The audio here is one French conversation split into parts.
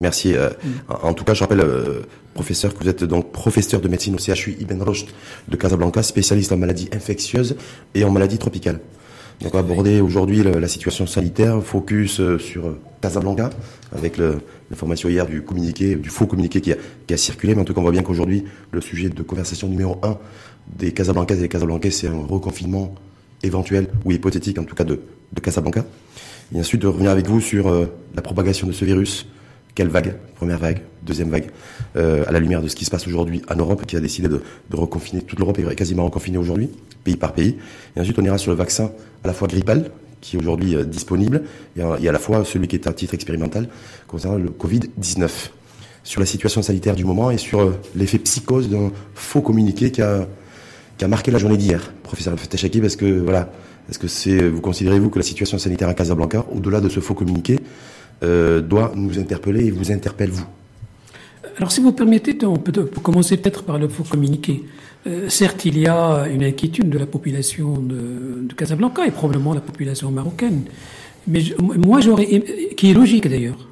Merci. Euh, en tout cas, je rappelle, euh, professeur, que vous êtes donc professeur de médecine au CHU Ibn Rushd de Casablanca, spécialiste en maladies infectieuses et en maladies tropicales. Donc, on va aborder aujourd'hui la, situation sanitaire, focus euh, sur Casablanca, avec l'information hier du communiqué, du faux communiqué qui a, qui a circulé. Mais en tout cas, on voit bien qu'aujourd'hui, le sujet de conversation numéro un des Casablancaises et des Casablancais, c'est un reconfinement éventuel ou hypothétique, en tout cas de, de Casablanca. Et ensuite, de revenir avec vous sur la propagation de ce virus, quelle vague? Première vague, deuxième vague, euh, à la lumière de ce qui se passe aujourd'hui en Europe, qui a décidé de, reconfiner, toute l'Europe est quasiment reconfinée aujourd'hui, pays par pays. Et ensuite, on ira sur le vaccin à la fois grippal, qui est aujourd'hui euh, disponible, et, à la fois celui qui est à titre expérimental, concernant le Covid-19. Sur la situation sanitaire du moment et sur euh, l'effet psychose d'un faux communiqué qui a, marqué la journée d'hier. Professeur Fatachaki, parce que voilà, est-ce que c'est, vous considérez-vous que la situation sanitaire à Casablanca, au-delà de ce faux communiqué, euh, doit nous interpeller et vous interpelle vous. Alors si vous permettez, on peut commencer peut-être par le faux communiqué. Euh, certes, il y a une inquiétude de la population de, Casablanca et probablement la population marocaine, mais moi j'aurais, qui est logique d'ailleurs,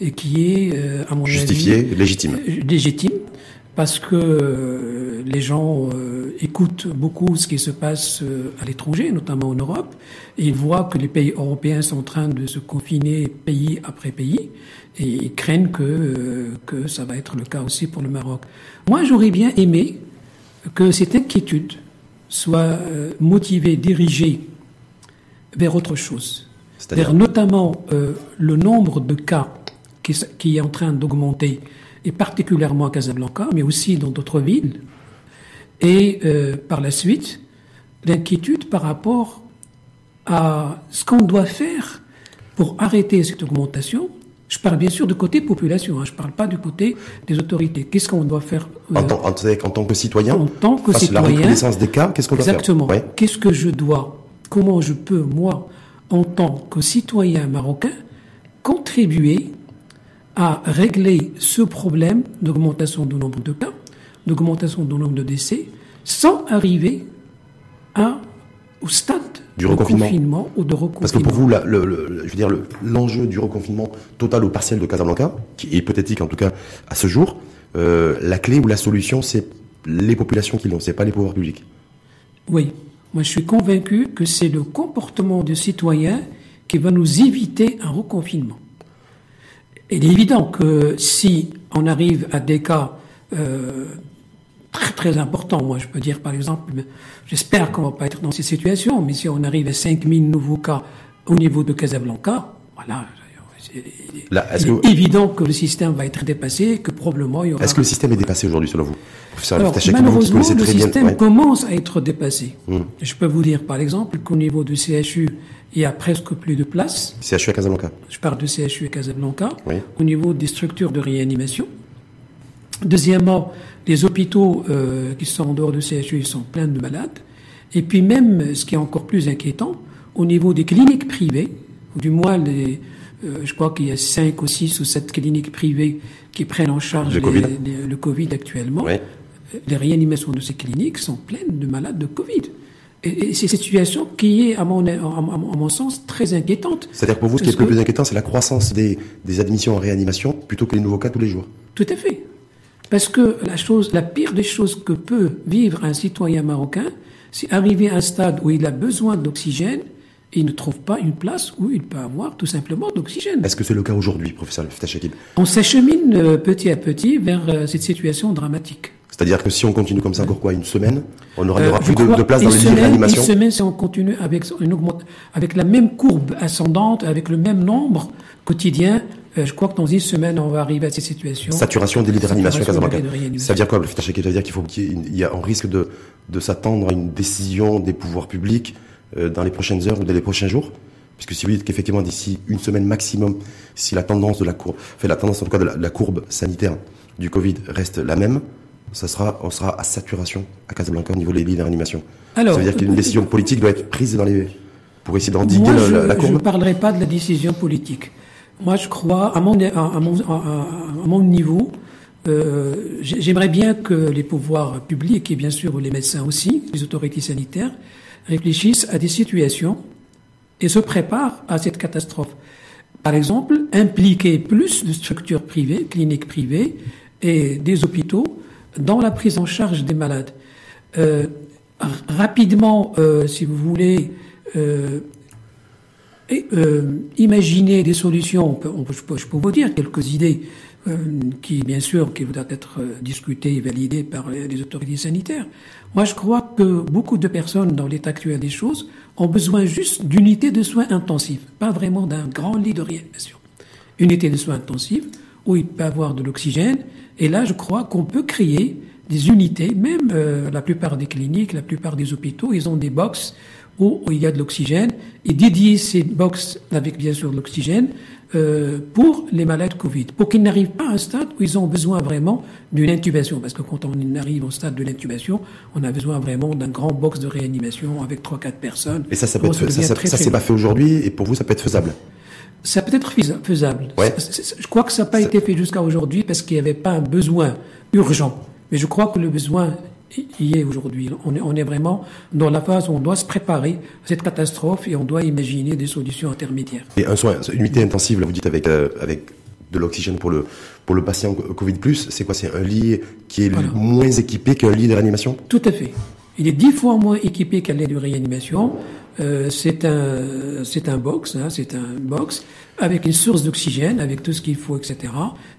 et qui est euh, à mon justifié, légitime, légitime, parce que les gens écoutent beaucoup ce qui se passe à l'étranger, notamment en Europe, ils voient que les pays européens sont en train de se confiner pays après pays et ils craignent que, euh, que ça va être le cas aussi pour le Maroc. Moi, j'aurais bien aimé que cette inquiétude soit euh, motivée, dirigée vers autre chose. Vers notamment euh, le nombre de cas qui, qui est en train d'augmenter, et particulièrement à Casablanca, mais aussi dans d'autres villes. Et par la suite, l'inquiétude par rapport à ce qu'on doit faire pour arrêter cette augmentation. Je parle bien sûr du côté population, hein, je ne parle pas du côté des autorités. Qu'est-ce qu'on doit faire euh, en, tant, en, tant, que citoyen En tant que citoyen. La reconnaissance des cas, qu'est-ce qu'on doit faire? Exactement. Qu'est-ce que je dois Comment je peux, moi, en tant que citoyen marocain, contribuer à régler ce problème d'augmentation du nombre de cas, d'augmentation du nombre de décès, sans arriver à, au stade du reconfinement. ou de reconfinement. Parce que pour vous, le, je veux dire, l'enjeu du reconfinement total ou partiel de Casablanca, qui est hypothétique en tout cas à ce jour, euh, la clé ou la solution, c'est les populations qui l'ont, c'est pas les pouvoirs publics. Oui, moi je suis convaincu que c'est le comportement des citoyens qui va nous éviter un reconfinement. Il est évident que si on arrive à des cas euh, très très important. Moi, je peux dire par exemple, j'espère qu'on va pas être dans ces situations, mais si on arrive à 5000 nouveaux cas au niveau de Casablanca, voilà. Là, est, -ce évident que le système va être dépassé, que probablement il y aura. Est-ce que le système est dépassé aujourd'hui selon vous Alors, malheureusement, le système commence à être dépassé. Hmm. Je peux vous dire par exemple qu'au niveau du CHU, il y a presque plus de place. CHU à Casablanca. Je parle de CHU à Casablanca. Oui. Au niveau des structures de réanimation. Deuxièmement, les hôpitaux euh, qui sont en dehors du CHU sont pleins de malades. Et puis même, ce qui est encore plus inquiétant, au niveau des cliniques privées, ou du moins les, euh, je crois qu'il y a cinq ou six ou sept cliniques privées qui prennent en charge le, COVID. le COVID actuellement. Les réanimations de ces cliniques sont pleines de malades de Covid. Et, c'est cette situation qui est, à mon, à mon, sens, très inquiétante. C'est-à-dire pour vous, ce qui est le plus inquiétant, c'est la croissance des, des admissions en réanimation plutôt que les nouveaux cas tous les jours. Tout à fait. Parce que la chose, la pire des choses que peut vivre un citoyen marocain, c'est arriver à un stade où il a besoin d'oxygène et il ne trouve pas une place où il peut avoir tout simplement d'oxygène. Est-ce que c'est le cas aujourd'hui, professeur Ftachakib On s'achemine euh, petit à petit vers euh, cette situation dramatique. C'est-à-dire que si on continue comme ça encore quoi, une semaine, on n'aura euh, plus de, place dans les lits réanimation Une semaine, si on continue avec, une augmente, avec la même courbe ascendante, avec le même nombre quotidien, euh, je crois que dans une semaine, on va arriver à cette situation. Saturation des lits de réanimation Casablanca. Ça veut dire quoi, le Ça veut dire qu'il faut qu'il y a un risque de, de s'attendre à une décision des pouvoirs publics dans les prochaines heures ou dans les prochains jours Puisque si vous dites qu'effectivement d'ici une semaine maximum, si la tendance de la courbe, fait la tendance en tout cas de la, courbe sanitaire du Covid reste la même, ça sera, on sera à saturation à Casablanca au niveau des lits de réanimation. Alors, ça veut dire qu'une décision politique doit être prise dans les, pour essayer d'endiguer la, la, courbe. Je ne parlerai pas de la décision politique. Moi, je crois, à mon, à mon, à mon niveau, euh, j'aimerais bien que les pouvoirs publics, et bien sûr les médecins aussi, les autorités sanitaires, réfléchissent à des situations et se préparent à cette catastrophe. par exemple, impliquer plus de structures privées, cliniques privées et des hôpitaux dans la prise en charge des malades. Euh, rapidement, euh, si vous voulez, euh, imaginer des solutions. je, peux, vous dire quelques idées qui, bien sûr, qui doivent être discutées et validées par les autorités sanitaires. Moi, je crois que beaucoup de personnes, dans l'état actuel des choses, ont besoin juste d'unités de soins intensifs, pas vraiment d'un grand lit de réanimation. Unité de soins intensifs où il peut avoir de l'oxygène. Et là, je crois qu'on peut créer des unités, même euh, la plupart des cliniques, la plupart des hôpitaux, ils ont des box où, il y a de l'oxygène et dédier ces box avec bien sûr de l'oxygène euh, pour les malades Covid, pour qu'ils n'arrivent pas à un stade où ils ont besoin vraiment d'une intubation, parce que quand on arrive au stade de l'intubation, on a besoin vraiment d'un grand box de réanimation avec trois quatre personnes. Et ça, ça peut être, ça, ça, ça c'est pas fait aujourd'hui, et pour vous, ça peut être faisable? Ça peut être faisable. Ouais. Je crois que ça n'a pas été fait jusqu'à aujourd'hui parce qu'il n'y avait pas un besoin urgent. Mais je crois que le besoin y est aujourd'hui. On est, on est vraiment dans la phase où on doit se préparer à cette catastrophe et on doit imaginer des solutions intermédiaires. Et un soin, une unité intensive, là, vous dites avec, euh, avec de l'oxygène pour le, pour le patient Covid+, c'est quoi? C'est un lit qui est moins équipé qu'un lit de réanimation? Tout à fait. Il est dix fois moins équipé qu'un lit de réanimation. Euh, c'est un, c'est un box, hein, c'est un box avec une source d'oxygène, avec tout ce qu'il faut, etc.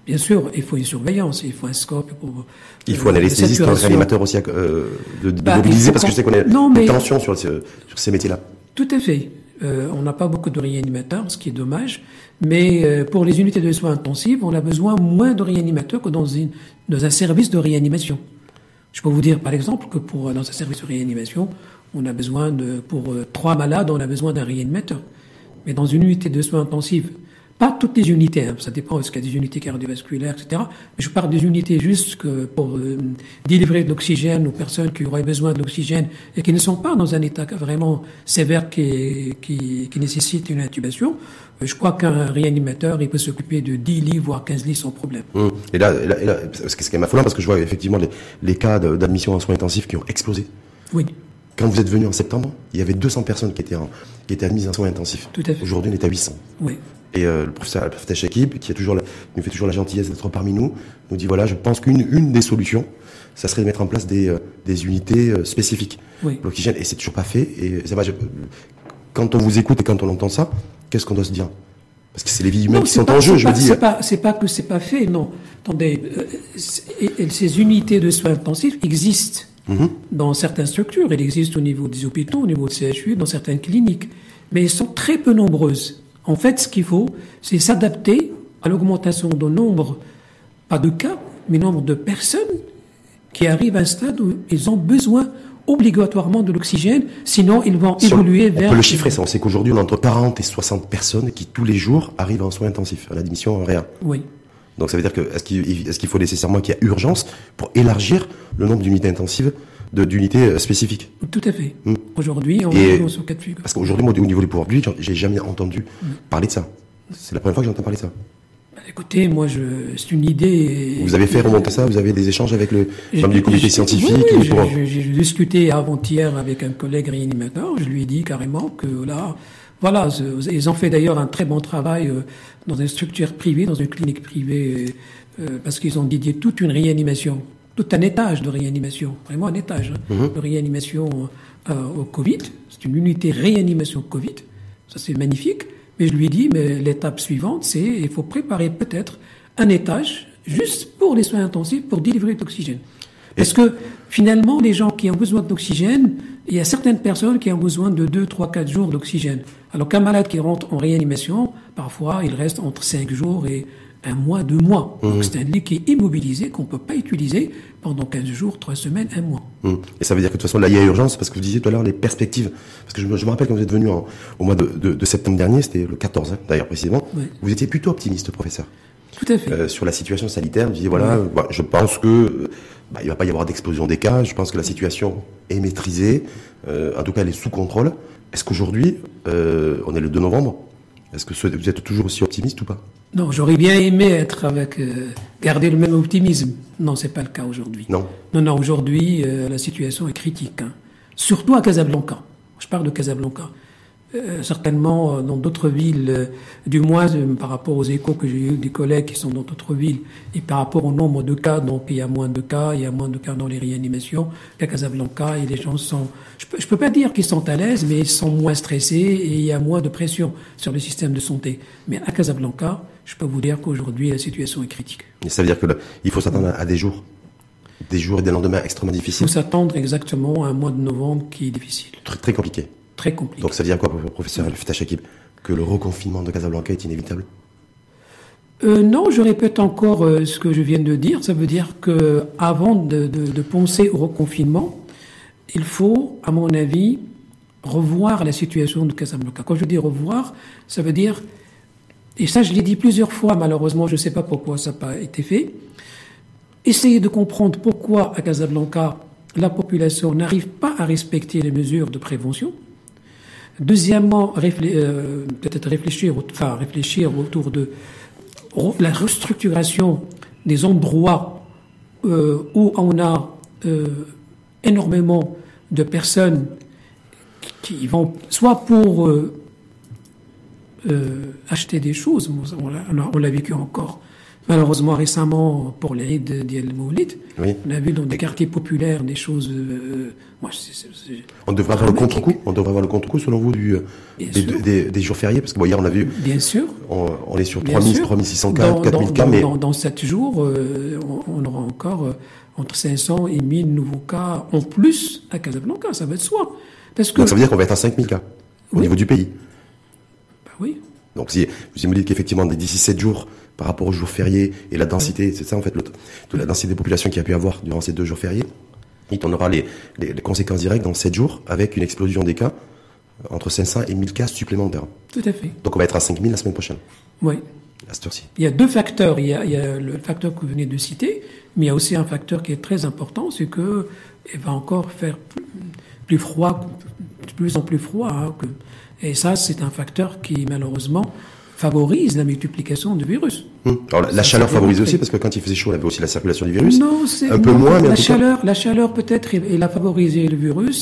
Bien sûr, il faut une surveillance, il faut un scope pour. Il faut un anesthésiste, un réanimateur aussi euh, de, de bah, mobiliser parce que je sais qu'on a non, des tensions sur, sur ces métiers-là. Tout à fait. Euh, on n'a pas beaucoup de réanimateurs, ce qui est dommage. Mais euh, pour les unités de soins intensifs, on a besoin moins de réanimateurs que dans, une, dans un service de réanimation. Je peux vous dire, par exemple, que pour dans un service de réanimation, on a besoin de, pour euh, trois malades, on a besoin d'un réanimateur. Mais dans une unité de soins intensifs, pas toutes les unités, hein, ça dépend, parce qu'il y a des unités cardiovasculaires, etc. Mais je parle des unités juste que pour euh, délivrer de l'oxygène aux personnes qui auraient besoin de l'oxygène et qui ne sont pas dans un état vraiment sévère qui, qui, qui nécessite une intubation. Euh, je crois qu'un réanimateur, il peut s'occuper de 10 lits, voire 15 lits sans problème. Mmh. Et là, et là, c'est quand même affolant parce que je vois effectivement les, les cas d'admission en soins intensifs qui ont explosé. Oui. Quand vous êtes venu en septembre, il y avait 200 personnes qui étaient, qui étaient admises en soins intensifs. Tout à fait. Aujourd'hui, on est à 800. Oui. Et euh, le professeur Shakib, qui a toujours nous fait toujours la gentillesse d'être parmi nous, nous dit voilà, je pense qu'une une des solutions, ça serait de mettre en place des, euh, des unités euh, spécifiques oui. l'oxygène. Et c'est toujours pas fait. Et ça va, quand on vous écoute et quand on entend ça, qu'est-ce qu'on doit se dire? Parce que c'est les vies humaines qui sont en jeu, je veux dire. C'est pas, c'est pas que c'est pas fait, non. Attendez, ces unités de soins intensifs existent. Mhm. Dans certaines structures, il existe au niveau des hôpitaux, au niveau de CHU, dans certaines cliniques, mais elles sont très peu nombreuses. En fait, ce qu'il faut, c'est s'adapter à l'augmentation du nombre, pas de cas, mais nombre de personnes qui arrivent à un stade où ils ont besoin obligatoirement de l'oxygène, sinon ils vont évoluer vers... On peut le chiffrer ça, on sait qu'aujourd'hui on a entre 40 et 60 personnes qui tous les jours arrivent en soins intensifs, à l'admission en réa. Oui. Donc ça veut dire que est-ce qu'il est faut nécessairement qu'il y ait urgence pour élargir le nombre d'unités intensives, d'unités euh, spécifiques? Tout à fait. Hmm. Aujourd'hui, on est sur quatre figures. Parce qu'aujourd'hui, au niveau du pouvoir public, j'ai jamais entendu hmm. parler de ça. C'est la première fois que j'entends parler de ça. Bah, écoutez, moi, je, c'est une idée. Vous avez fait remonter ça Vous avez des échanges avec le membre du comité scientifique Oui, j'ai discuté avant-hier avec un collègue réanimateur. Je lui ai dit carrément que là, voilà, ils ont fait d'ailleurs un très bon travail euh, dans une structure privée, dans une clinique privée, euh, parce qu'ils ont dédié toute une réanimation, tout un étage de réanimation, vraiment un étage hein, mhm. de réanimation euh, au Covid. C'est une unité réanimation Covid. Ça, c'est magnifique. Mais je lui ai dit, mais l'étape suivante, c'est il faut préparer peut-être un étage juste pour les soins intensifs, pour délivrer de l'oxygène. Parce que finalement, les gens qui ont besoin d'oxygène, il y a certaines personnes qui ont besoin de 2, 3, 4 jours d'oxygène. Alors qu'un malade qui rentre en réanimation, parfois, il reste entre 5 jours et un mois, deux mois. Donc mmh. c'est un lit qui est immobilisé, qu'on ne peut pas utiliser pendant 15 jours, 3 semaines, un mois. Mmh. Et ça veut dire que de toute façon, là, il y a urgence, parce que vous disiez tout à l'heure les perspectives. Parce que je me, je me rappelle quand vous êtes venu au mois de, de, de, septembre dernier, c'était le 14, hein, d'ailleurs précisément, vous étiez plutôt optimiste, professeur. Tout à fait. Euh, sur la situation sanitaire, disiez, voilà, bah, je pense que bah, il va pas y avoir d'explosion des cas. Je pense que la situation est maîtrisée. Euh, en tout cas, elle est sous contrôle. Est-ce qu'aujourd'hui, euh, on est le 2 novembre, est-ce que vous êtes toujours aussi optimiste ou pas? Non, j'aurais bien aimé être avec, euh, garder le même optimisme. Non, c'est pas le cas aujourd'hui. Non. Non, non, aujourd'hui, la situation est critique. Hein. Surtout à Casablanca. Je parle de Casablanca. Euh, certainement euh, dans d'autres villes, euh, du moins par rapport aux échos que j'ai eu des collègues qui sont dans d'autres villes, et par rapport au nombre de cas, donc il y a moins de cas, il y a moins de cas dans les réanimations qu'à Casablanca, et les gens sont, je peux, peux pas dire qu'ils sont à l'aise, mais ils sont moins stressés et il y a moins de pression sur le système de santé. Mais à Casablanca, je peux vous dire qu'aujourd'hui la situation est critique. Et ça veut dire que il faut s'attendre à des jours des jours et des lendemains extrêmement difficiles. Il faut s'attendre exactement à un mois de novembre qui est difficile. Très, très compliqué. Très compliqué. Donc ça veut dire quoi, professeur oui. Que le reconfinement de Casablanca est inévitable? Euh, non, je répète encore euh, ce que je viens de dire. Ça veut dire que avant de, penser au reconfinement, il faut, à mon avis, revoir la situation de Casablanca. Quand je dis revoir, ça veut dire, et ça je l'ai dit plusieurs fois, malheureusement, je ne sais pas pourquoi ça n'a pas été fait, essayer de comprendre pourquoi à Casablanca la population n'arrive pas à respecter les mesures de prévention. Deuxièmement, euh, peut-être réfléchir, enfin, réfléchir autour de la restructuration des endroits euh, où on a euh, énormément de personnes qui vont soit pour acheter des choses, on l'a vécu encore Malheureusement, récemment, pour les rides d'El Moulid, on a vu dans des quartiers populaires des choses. Euh, moi, on devrait avoir le contre-coup. On devrait avoir le contre-coup, selon vous, du, des, jours fériés, parce que bon, hier on a vu. Bien sûr. On, est sur 3000, 3600 cas, 4000 cas, mais dans, 7 jours, euh, on, aura encore euh, entre 500 et 1000 nouveaux cas en plus à Casablanca. Ça va être soi. Parce que Donc ça veut dire qu'on va être à 5000 cas au niveau du pays. Ben oui. Donc si vous me dites qu'effectivement d'ici 7 jours par rapport aux jours fériés et la densité, c'est ça en fait, toute la densité des populations qu'il y a pu avoir durant ces deux jours fériés. Et on aura les, les, conséquences directes dans 7 jours avec une explosion des cas entre 500 et 1000 cas supplémentaires. Tout à fait. Donc on va être à 5000 la semaine prochaine. Oui. À cette heure-ci. Il y a deux facteurs. Il y a, il y a, le facteur que vous venez de citer, mais il y a aussi un facteur qui est très important, c'est que il va encore faire plus, froid, de plus en plus froid. Hein, que, et ça, c'est un facteur qui malheureusement favorise la multiplication du virus. Hum. Alors, la, chaleur favorise aussi parce que quand il faisait chaud, il y avait aussi la circulation du virus. Non, c'est un peu moins, mais la chaleur, la chaleur peut-être, elle a favorisé le virus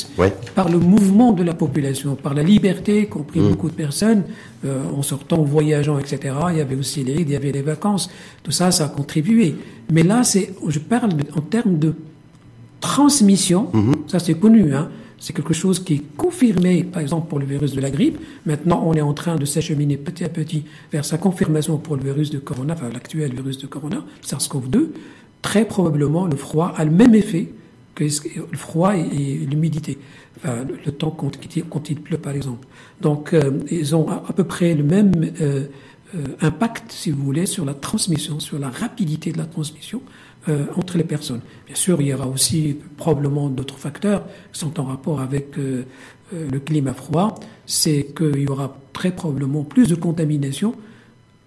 par le mouvement de la population, par la liberté qu'ont pris hum. beaucoup de personnes euh, en sortant, en voyageant, etc. Il y avait aussi les il y avait les vacances. Tout ça, ça a contribué. Mais là, c'est, je parle en termes de transmission. Hum, ça, c'est connu. Hein. C'est quelque chose qui est confirmé, par exemple, pour le virus de la grippe. Maintenant, on est en train de s'acheminer petit à petit vers sa confirmation pour le virus de corona, l'actuel virus de corona, SARS-CoV-2. Très probablement, le froid a le même effet que le froid et, l'humidité. Enfin, le, temps quand, quand, il pleut, par exemple. Donc, euh, ils ont à, peu près le même euh, euh, impact, si vous voulez, sur la transmission, sur la rapidité de la transmission euh, entre les personnes. Bien sûr, il y aura aussi probablement d'autres facteurs qui sont en rapport avec euh, euh, le climat froid. C'est qu'il y aura très probablement plus de contamination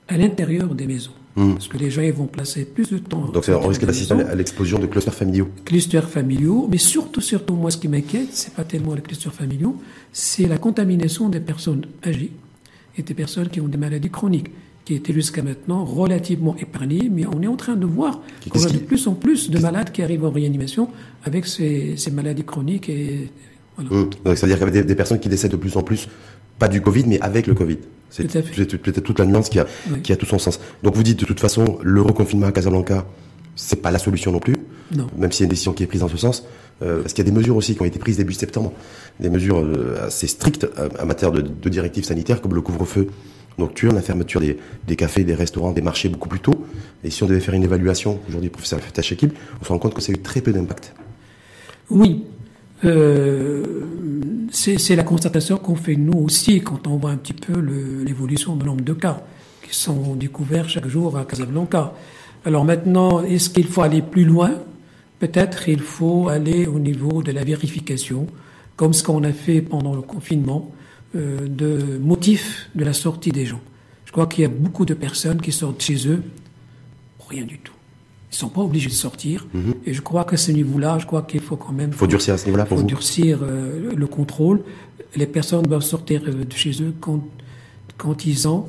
à l'intérieur des maisons. Hmm. Parce que les gens vont placer plus de temps. Donc on risque d'assister à l'explosion de clusters familiaux. Clusters familiaux, mais surtout, surtout, moi, ce qui m'inquiète, c'est pas tellement les clusters familiaux, c'est la contamination des personnes âgées et des personnes qui ont des maladies chroniques qui était jusqu'à maintenant relativement épargné, mais on est en train de voir qu'on a de plus en plus de malades qui arrivent en réanimation avec ces, maladies chroniques. Et, voilà. Mmh. Donc, ça veut dire qu'il y avait des, personnes qui décèdent de plus en plus, pas du Covid, mais avec le Covid. C'est peut-être toute la nuance qui a, qui a tout son sens. Donc vous dites de toute façon, le reconfinement à Casablanca, c'est pas la solution non plus, non. même s'il y a une décision qui est prise dans ce sens. Euh, parce qu'il y a des mesures aussi qui ont été prises début septembre, des mesures euh, assez strictes euh, en matière de, de directives sanitaires, comme le couvre-feu nocturne, la fermeture des, cafés, des restaurants, des marchés beaucoup plus tôt. Et si on devait faire une évaluation aujourd'hui, professeur Shekib, on se rend compte que ça a eu très peu d'impact. Oui. Euh, c'est la constatation qu'on fait nous aussi quand on voit un petit peu l'évolution du nombre de cas qui sont découverts chaque jour à Casablanca. Alors maintenant, est-ce qu'il faut aller plus loin? Peut-être il faut aller au niveau de la vérification, comme ce qu'on a fait pendant le confinement de motifs de la sortie des gens. Je crois qu'il y a beaucoup de personnes qui sortent chez eux pour rien du tout. Ils ne sont pas obligés de sortir. Mhm. Et je crois qu'à ce niveau-là, je crois qu'il faut quand même... Il faut, durcir à ce niveau-là pour faut durcir euh, le contrôle. Les personnes doivent sortir euh, de chez eux quand, quand ils ont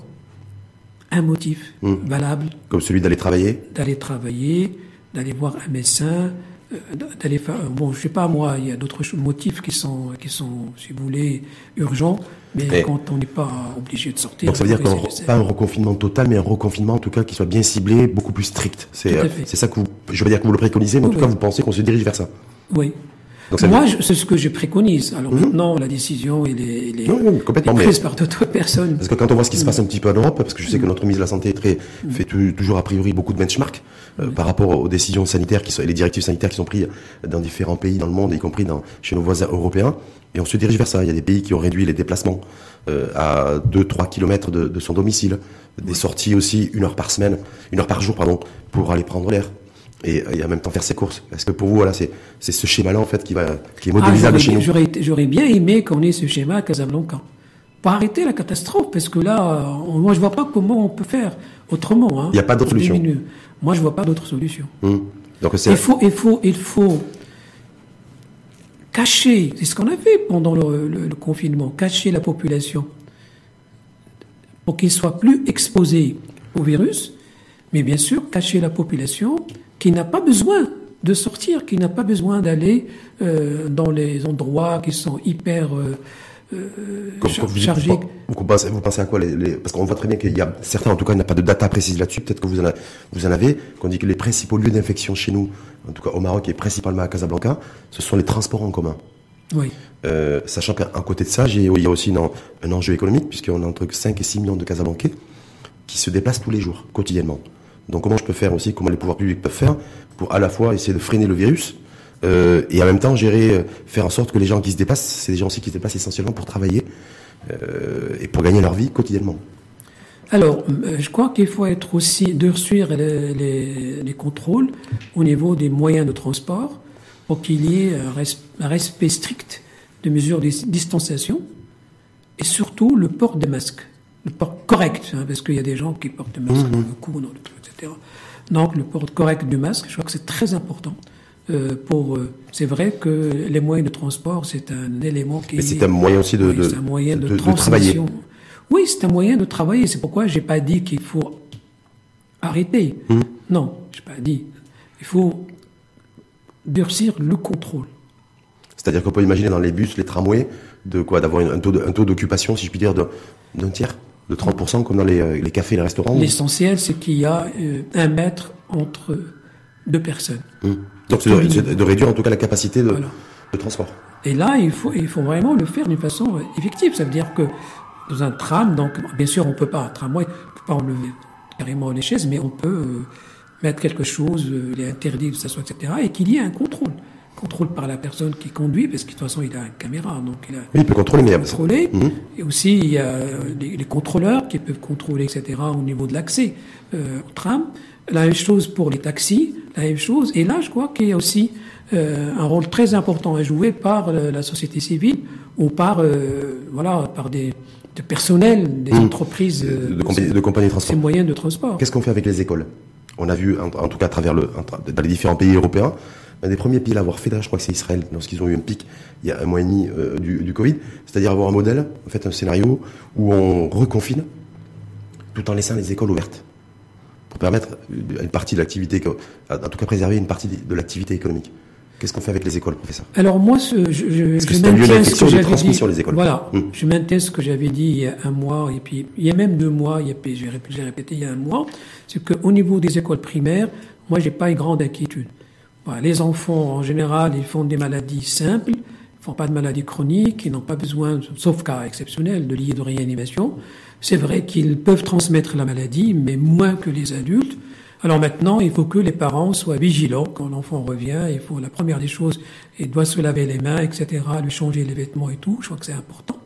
un motif mhm. valable. Comme celui d'aller travailler D'aller travailler, d'aller voir un médecin, d'aller faire. Bon, je sais pas moi, il y a d'autres motifs qui sont, qui sont, si vous voulez, urgents. Mais, quand on n'est pas obligé de sortir. Donc ça veut dire pas un reconfinement total, mais un reconfinement en tout cas qui soit bien ciblé, beaucoup plus strict. C'est ça que vous, je veux dire que vous le préconisez, mais en tout cas vous pensez qu'on se dirige vers ça. Oui. Moi, c'est ce que je préconise. Alors mhm. maintenant, la décision, elle est, elle est, prise par d'autres personnes. Parce que quand on voit ce qui se passe un petit peu en Europe, parce que je sais que notre ministre de la Santé est très, mhm. fait toujours a priori beaucoup de benchmarks euh, par rapport aux décisions sanitaires qui sont, et les directives sanitaires qui sont prises dans différents pays dans le monde, y compris dans, chez nos voisins européens. Et on se dirige vers ça. Il y a des pays qui ont réduit les déplacements euh, à 2-3 kilomètres de, de, son domicile, des sorties aussi une heure par semaine, une heure par jour, pardon, pour aller prendre l'air et, en même temps faire ses courses. Est-ce que pour vous, voilà, c'est, ce schéma-là en fait qui va qui est ah, modélisable chez nous j'aurais, bien aimé qu'on ait ce schéma à Casablanca. Pour arrêter la catastrophe, parce que là, moi je vois pas comment on peut faire autrement. Hein, il n'y a pas d'autre solution. Moi je vois pas d'autre solution. Donc il faut, il faut, il faut cacher. C'est ce qu'on a fait pendant le, le confinement, cacher la population pour qu'ils soient plus exposés au virus, mais bien sûr cacher la population qui n'a pas besoin de sortir, qui n'a pas besoin d'aller euh, dans les endroits qui sont hyper euh, euh chargés. Vous, pensez, vous, pensez, à quoi les, Parce qu'on voit très bien qu'il y a certains, en tout cas, il n'y a pas de data précise là-dessus. Peut-être que vous en, vous en avez. Qu'on dit que les principaux lieux d'infection chez nous, en tout cas au Maroc et principalement à Casablanca, ce sont les transports en commun. Oui. Euh, sachant qu'à côté de ça, il y a aussi un, un enjeu économique, puisqu'on a entre 5 et 6 millions de Casablancais qui se déplacent tous les jours, quotidiennement. Donc comment je peux faire aussi, comment les pouvoirs publics peuvent faire pour à la fois essayer de freiner le virus euh, et en même temps gérer, euh, faire en sorte que les gens qui se déplacent, c'est des gens aussi qui se déplacent essentiellement pour travailler euh, et pour gagner leur vie quotidiennement. Alors, je crois qu'il faut être aussi durcir les, les, les, contrôles au niveau des moyens de transport pour qu'il y ait un, respect strict des mesures de distanciation et surtout le port des masques. Le port correct, hein, parce qu'il y a des gens qui portent des masques mmh. dans le cou, dans le etc. Donc le port correct du masque, je crois que c'est très important. Euh, pour, euh, c'est vrai que les moyens de transport, c'est un élément qui. c'est un moyen aussi de, un moyen de, travailler. Oui, c'est un moyen de travailler. C'est pourquoi j'ai pas dit qu'il faut arrêter. Non, mmh. Non, j'ai pas dit. Il faut durcir le contrôle. C'est-à-dire qu'on peut imaginer dans les bus, les tramways, de quoi, d'avoir un taux d'occupation, si je puis dire, d'un tiers? De 30% comme dans les, euh, les cafés et les restaurants L'essentiel, c'est qu'il y a euh, un mètre entre deux personnes. Hum. Donc c'est de, réduire en tout cas la capacité de, de, transport. Et là, il faut, il faut vraiment le faire d'une façon euh, effective. Ça veut dire que dans un tram, donc bien sûr, on peut pas, un tramway, on peut pas enlever carrément les chaises, mais on peut mettre quelque chose, les interdits etc., et qu'il y ait un contrôle contrôle par la personne qui conduit, parce que de toute façon, il a une caméra. Donc il, a, oui, il peut contrôler, mais contrôler. Mhm. Et aussi, il y a les, contrôleurs qui peuvent contrôler, etc., au niveau de l'accès euh, au tram. La même chose pour les taxis, la même chose. Et là, je crois qu'il y a aussi euh, un rôle très important à jouer par la société civile ou par, euh, voilà, par des, de personnels, des mhm. entreprises, de, compagnies, de, de transport. Ces moyens de transport. Qu'est-ce qu'on fait avec les écoles? On a vu, en, en, tout cas à travers le, dans les différents pays européens, un des premiers pays à l'avoir fait, je crois que c'est Israël, lorsqu'ils ont eu un pic il y a un mois et demi euh, du, du, Covid, c'est-à-dire avoir un modèle, en fait un scénario où on reconfine tout en laissant les écoles ouvertes pour permettre une partie de l'activité, en tout cas préserver une partie de l'activité économique. Qu'est-ce qu'on fait avec les écoles, professeur? Alors moi, je, je, je maintiens ce que j'avais dit. Les écoles. Voilà, hum. je maintiens ce que j'avais dit il y a un mois et puis il y a même deux mois. Il y a, j'ai répété il y a un mois, c'est qu'au niveau des écoles primaires, moi, j'ai pas une grande inquiétude les enfants, en général, ils font des maladies simples, ils font pas de maladies chroniques, ils n'ont pas besoin, sauf cas exceptionnels, de lier de réanimation. C'est vrai qu'ils peuvent transmettre la maladie, mais moins que les adultes. Alors maintenant, il faut que les parents soient vigilants quand l'enfant revient. Il faut la première des choses, il doit se laver les mains, etc., lui changer les vêtements et tout. Je crois que c'est important.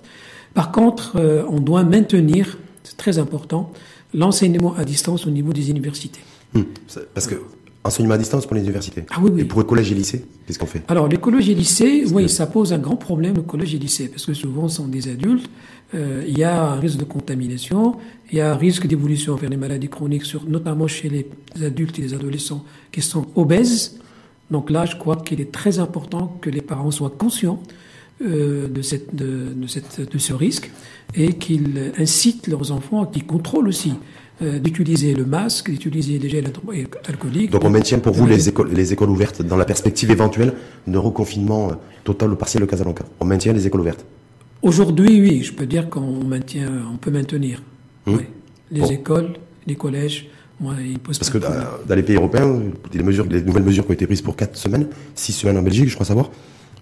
Par contre, euh, on doit maintenir, c'est très important, l'enseignement à distance au niveau des universités. Hum, parce que Enseignement à distance pour les universités. Ah oui, oui. Et pour les collèges et lycées, qu'est-ce qu'on fait? Alors, les collèges et lycées, oui, ça pose un grand problème, le collège et lycée, parce que souvent, ce sont des adultes. Euh, il y a un risque de contamination, il y a un risque d'évolution vers les maladies chroniques, sur, notamment chez les adultes et les adolescents qui sont obèses. Donc là, je crois qu'il est très important que les parents soient conscients euh, de, cette, de, de, cette, de ce risque et qu'ils incitent leurs enfants, qu'ils contrôlent aussi euh, d'utiliser le masque, d'utiliser les gels alcooliques. Donc on maintient pour vous les écoles, les écoles ouvertes dans la perspective éventuelle de reconfinement euh, total ou partiel de Casablanca. On maintient les écoles ouvertes. Aujourd'hui, oui, je peux dire qu'on maintient, on peut maintenir. Oui. Les écoles, les collèges. Moi, ils posent Parce que dans, les pays européens, les mesures, les nouvelles mesures qui ont été prises pour 4 semaines, 6 semaines en Belgique, je crois savoir,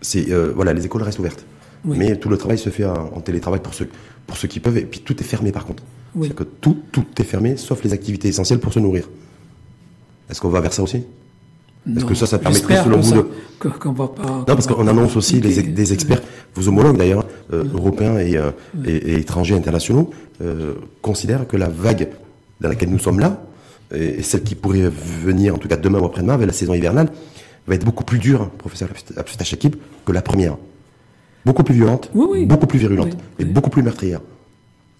c'est euh, voilà, les écoles restent ouvertes. Mais tout le travail se fait en, télétravail pour ceux, pour ceux qui peuvent, et puis tout est fermé par contre. C'est que tout, tout est fermé, sauf les activités essentielles pour se nourrir. Est-ce qu'on va vers ça aussi? Est-ce que ça, ça permettrait selon vous de... Qu'on va pas, non, parce qu'on annonce aussi des experts, vos homologues d'ailleurs, euh, européens et, euh, et, étrangers internationaux, euh, considèrent que la vague dans laquelle nous sommes là, et, celle qui pourrait venir, en tout cas demain ou après-demain, avec la saison hivernale, va être beaucoup plus dure, professeur Absutachakib, que la première. Beaucoup plus violente, beaucoup plus virulente et beaucoup plus meurtrière.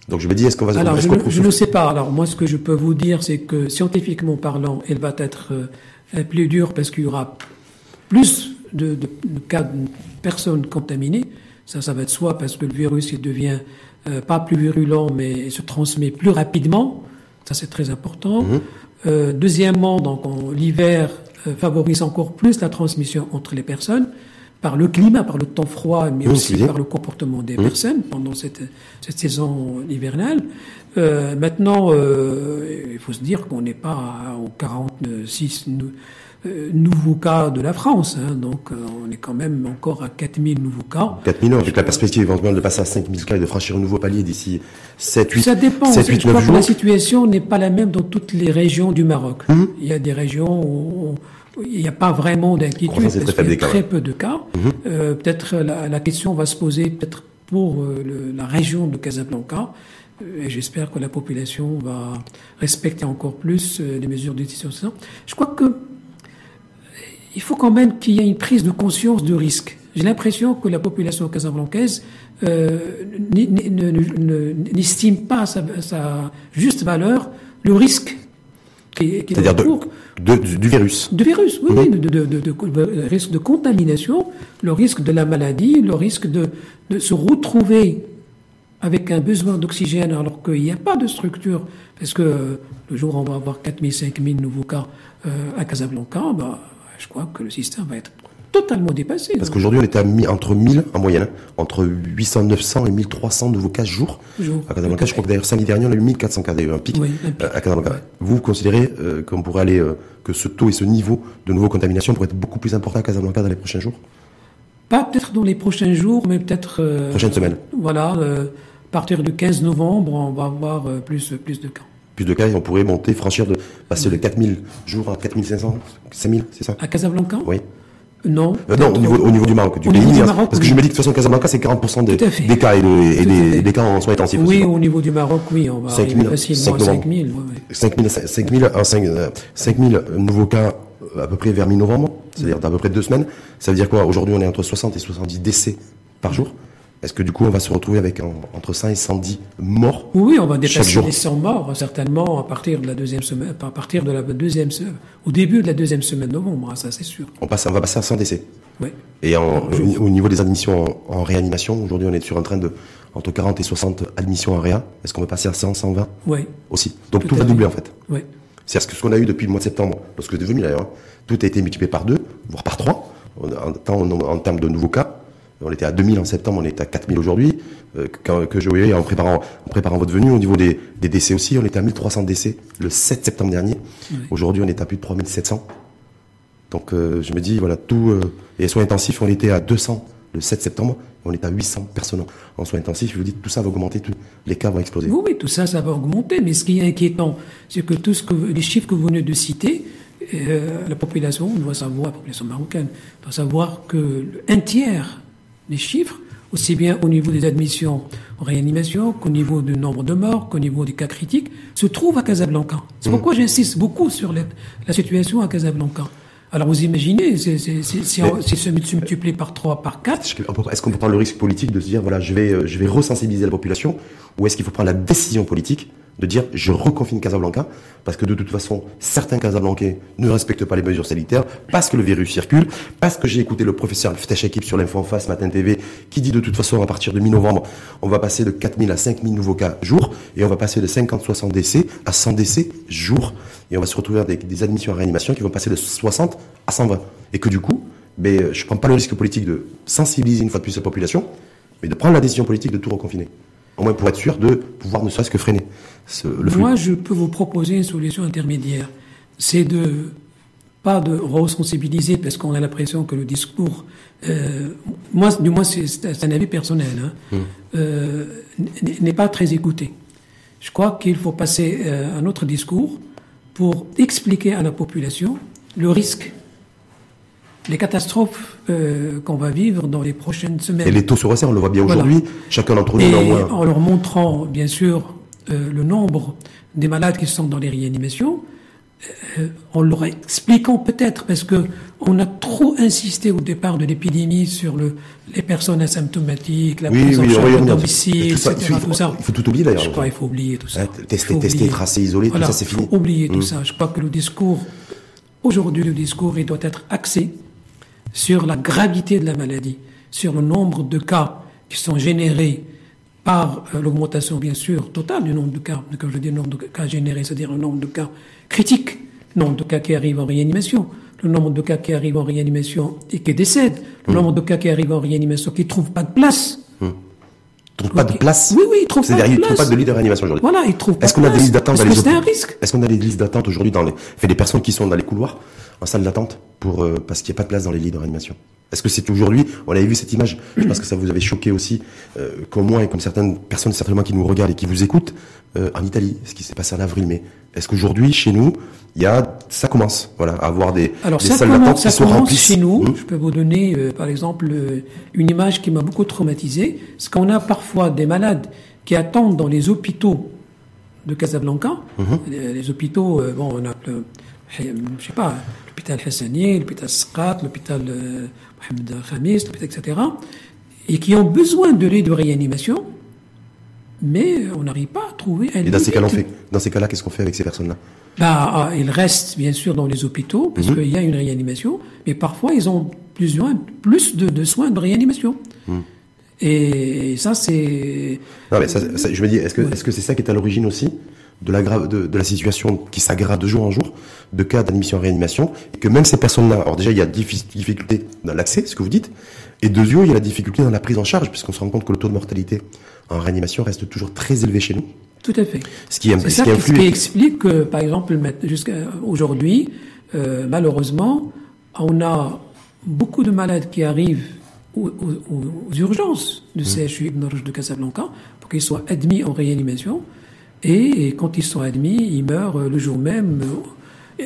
Donc je me dis, est-ce qu'on va... Alors, je, je, ne sais pas. Alors, moi, ce que je peux vous dire, c'est que scientifiquement parlant, elle va être euh, plus dure parce qu'il y aura plus de, de, de, cas de personnes contaminées. Ça, ça va être soit parce que le virus, il devient euh, pas plus virulent, mais se transmet plus rapidement. Ça, c'est très important. Mhm. Euh, deuxièmement, donc, l'hiver favorise encore plus la transmission entre les personnes par le climat, par le temps froid, mais aussi par le comportement des personnes pendant cette, cette saison hivernale. Euh, maintenant, euh, il faut se dire qu'on n'est pas aux 46 euh, nouveaux cas de la France, hein, donc on est quand même encore à 4000 nouveaux cas. 4000 avec la perspective éventuellement de passer à 5000 cas et de franchir un nouveau palier d'ici 7, 8, Ça dépend, 7, 8, 9 jours. la situation n'est pas la même dans toutes les régions du Maroc. Hum. Il y a des régions où il n'y a pas vraiment d'inquiétude parce qu'il y a très peu de cas. Mhm. Euh, peut-être la, la, question va se poser peut-être pour euh, le, la région de Casablanca. Euh, et j'espère que la population va respecter encore plus les mesures de distanciation. Je crois que il faut quand même qu'il y ait une prise de conscience de risque. J'ai l'impression que la population casablancaise euh, n'estime pas sa, sa juste valeur le risque c'est-à-dire du virus. Du virus, oui, de, de, de, de, risque de contamination, le risque de la maladie, le risque de, se retrouver avec un besoin d'oxygène alors qu'il n'y a pas de structure. Parce que euh, le jour où on va avoir 4000, 5000 nouveaux cas euh, à Casablanca, bah, je crois que le système va être totalement dépassé. Parce qu'aujourd'hui, on était à entre 1000 en moyenne, hein, entre 800, 900 et 1300 nouveaux cas jour. jour. À Casablanca, je crois que d'ailleurs samedi dernier, on a eu 1400 cas, d'ailleurs un pic, euh, à Casablanca. Vous considérez euh, qu'on pourrait aller, euh, que ce taux et ce niveau de nouveau contamination pourrait être beaucoup plus important à Casablanca dans les prochains jours? Pas peut-être dans les prochains jours, mais peut-être... Euh, Prochaine semaine. Voilà, à partir du 15 novembre, on va avoir plus, plus de cas plus de cas, on pourrait monter, franchir de passer de 4000 jours à 4500, 5000, c'est ça? À Casablanca? Oui. Non. Euh, non, au niveau, au niveau du Maroc. Du pays, du Maroc, parce que je me dis que de toute façon, Casablanca, c'est 40% des, des cas et, de, et des, des, cas en soins intensifs. Oui, au niveau du Maroc, oui, on va 5 000, facilement 5 000. 5 000, 5 000, 5 000 nouveaux cas à peu près vers mi-novembre, c'est-à-dire d'à peu près deux semaines. Ça veut dire quoi? Aujourd'hui, on est entre 60 et 70 décès par jour. Est-ce que du coup, on va se retrouver avec entre 100 et 110 morts Oui, on va dépasser les 100 morts certainement à partir de la deuxième semaine, à partir de la deuxième semaine, au début de la deuxième semaine de novembre, hein, ça c'est sûr. On passe, on va passer à 100 décès. Oui. Et au, niveau des admissions en, réanimation, aujourd'hui, on est sur un train de entre 40 et 60 admissions en réa. Est-ce qu'on va passer à 100, 120 Oui. Aussi? Donc tout, va doubler en fait. Oui. C'est ce qu'on a eu depuis le mois de septembre, parce que c'est venu d'ailleurs. Hein. Tout a été multiplié par deux, voire par trois, en, en termes de nouveaux cas. On était à 2000 en septembre, on est à 4000 aujourd'hui. Euh, que je voyais en préparant, en préparant votre venue, au niveau des, des, décès aussi, on était à 1300 décès le 7 septembre dernier. Aujourd'hui, on est à plus de 3700. Donc euh, je me dis, voilà, tout... Euh, et soins intensifs, on était à 200 le 7 septembre, on est à 800 personnes en soins intensifs. Je vous dis, tout ça va augmenter, tout, les cas vont exploser. Oui, oui, tout ça, ça va augmenter. Mais ce qui est inquiétant, c'est que que les chiffres que vous venez de citer, euh, la population doit savoir, la population marocaine doit savoir que un tiers les chiffres, aussi bien au niveau des admissions en réanimation qu'au niveau du nombre de morts, qu'au niveau des cas critiques, se trouvent à Casablanca. C'est pourquoi mm. j'insiste beaucoup sur la situation à Casablanca. Alors vous imaginez, si se multiplie par 3, par 4... Est-ce qu'on peut prendre le risque politique de se dire, voilà, je vais, euh, je vais resensibiliser la population, ou est-ce qu'il faut prendre la décision politique de dire je reconfine Casablanca parce que de toute façon certains Casablancais ne respectent pas les mesures sanitaires parce que le virus circule, parce que j'ai écouté le professeur Ftech Équipe sur l'info en face matin TV qui dit de toute façon à partir de mi-novembre on va passer de 4000 à 5000 nouveaux cas jour et on va passer de 50-60 décès à 100 décès jour. Et on va se retrouver avec des admissions en réanimation qui vont passer de 60 à 120 et que du coup ben, je prends pas le risque politique de sensibiliser une fois de plus la population mais de prendre la décision politique de tout reconfiner au moins pour être sûr de pouvoir ne serait-ce que freiner le flux. Moi, je peux vous proposer une solution intermédiaire. C'est de pas de resensibiliser parce qu'on a l'impression que le discours, euh, moi, du moins, c'est un avis personnel, hein, hum. euh, n'est pas très écouté. Je crois qu'il faut passer euh, un autre discours pour expliquer à la population le risque les catastrophes euh, qu'on va vivre dans les prochaines semaines. Et les taux se resserrent, on le voit bien aujourd'hui. Chacun d'entre nous, Et en leur montrant, bien sûr, euh, le nombre des malades qui sont dans les réanimations, euh, en leur expliquant peut-être, parce que on a trop insisté au départ de l'épidémie sur le, les personnes asymptomatiques, la prise en charge domicile, etc. Il faut, tout ça. il faut tout oublier d'ailleurs. Je crois qu'il faut oublier tout ça. tester, tester, tracer, isoler, tout ça c'est fini. Il faut oublier tout mm. ça. Je crois que le discours, aujourd'hui le discours, il doit être axé sur la gravité de la maladie, sur le nombre de cas qui sont générés par euh, l'augmentation, bien sûr, totale du nombre de cas. Quand je dis nombre de cas générés, c'est-à-dire le nombre de cas critiques, le nombre de cas qui arrivent en réanimation, le nombre de cas qui arrivent en réanimation et qui décèdent, le hmm. nombre de cas qui arrivent en réanimation qui ne trouvent pas de place. Trouvent pas de place. Oui, oui, ils trouvent pas de place. C'est-à-dire, ils trouvent pas de réanimation aujourd'hui. Voilà, ils trouvent Est-ce qu'on a des listes d'attente dans les c'est un risque. Est-ce qu'on a des listes d'attente aujourd'hui dans les, fait des personnes qui sont dans les couloirs, en salle d'attente, pour, euh, parce qu'il n'y a pas de place dans les lits de réanimation? Est-ce que c'est aujourd'hui, on avait vu cette image, je pense que ça vous avait choqué aussi, euh, comme moi et comme certaines personnes certainement qui nous regardent et qui vous écoutent, euh, en Italie, ce qui s'est passé en avril-mai. Est-ce qu'aujourd'hui, chez nous, il y a, ça commence, voilà, à avoir des, Alors, des salles d'attente qui sont remplies. chez nous. Hum. Je peux vous donner, euh, par exemple, euh, une image qui m'a beaucoup traumatisé. C'est qu'on a parfois des malades qui attendent dans les hôpitaux de Casablanca. Hum. Les, hôpitaux, bon, on a, je sais pas, l'hôpital Hassani, l'hôpital Sqat, l'hôpital Mohamed Khamis, etc., et qui ont besoin de lits de réanimation, mais on n'arrive pas trouver Et dans ces cas-là, fait, dans ces cas-là, qu'est-ce qu'on fait avec ces personnes-là? Bah, ah, Ils restent bien sûr dans les hôpitaux, parce mhm. qu'il y a une réanimation, mais parfois ils ont plus, plus de, de soins de réanimation. Mhm. Et ça, c'est. Non, mais ça, je me dis, est-ce que est-ce que c'est ça qui est à l'origine aussi de la, de la situation qui s'aggrave de jour en jour, de cas d'admission en réanimation, et que même ces personnes-là, alors déjà il y a difficulté dans l'accès, ce que vous dites, et deuxièmement il y a la difficulté dans la prise en charge, puisqu'on se rend compte que le taux de mortalité en réanimation reste toujours très élevé chez nous. Tout à fait. Ce qui, c'est ça qui, qui, explique que, par exemple, jusqu'à aujourd'hui, euh, malheureusement, on a beaucoup de malades qui arrivent aux, urgences du mmh. CHU de Casablanca pour qu'ils soient admis en réanimation et, quand ils sont admis, ils meurent le jour même.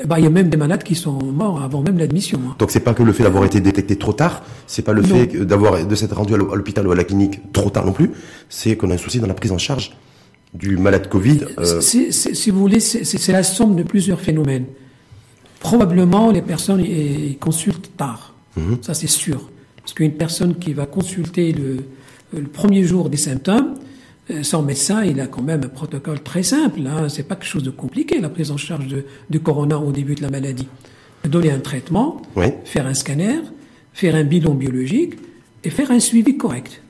Bah, il y a même des malades qui sont morts avant même l'admission. Hein. Donc c'est pas que le fait d'avoir été détecté trop tard, c'est pas le fait d'avoir de s'être rendu à l'hôpital ou à la clinique trop tard non plus, c'est qu'on a un souci dans la prise en charge du malade Covid. Euh... si vous voulez, c'est la somme de plusieurs phénomènes. Probablement, les personnes ils consultent tard. Mhm. Ça, c'est sûr. Parce qu'une personne qui va consulter le, le premier jour des symptômes, euh, son médecin, il a quand même un protocole très simple. Hein. C'est pas quelque chose de compliqué, la prise en charge de, du corona au début de la maladie. Donner un traitement, faire un scanner, faire un bilan biologique et faire un suivi correct.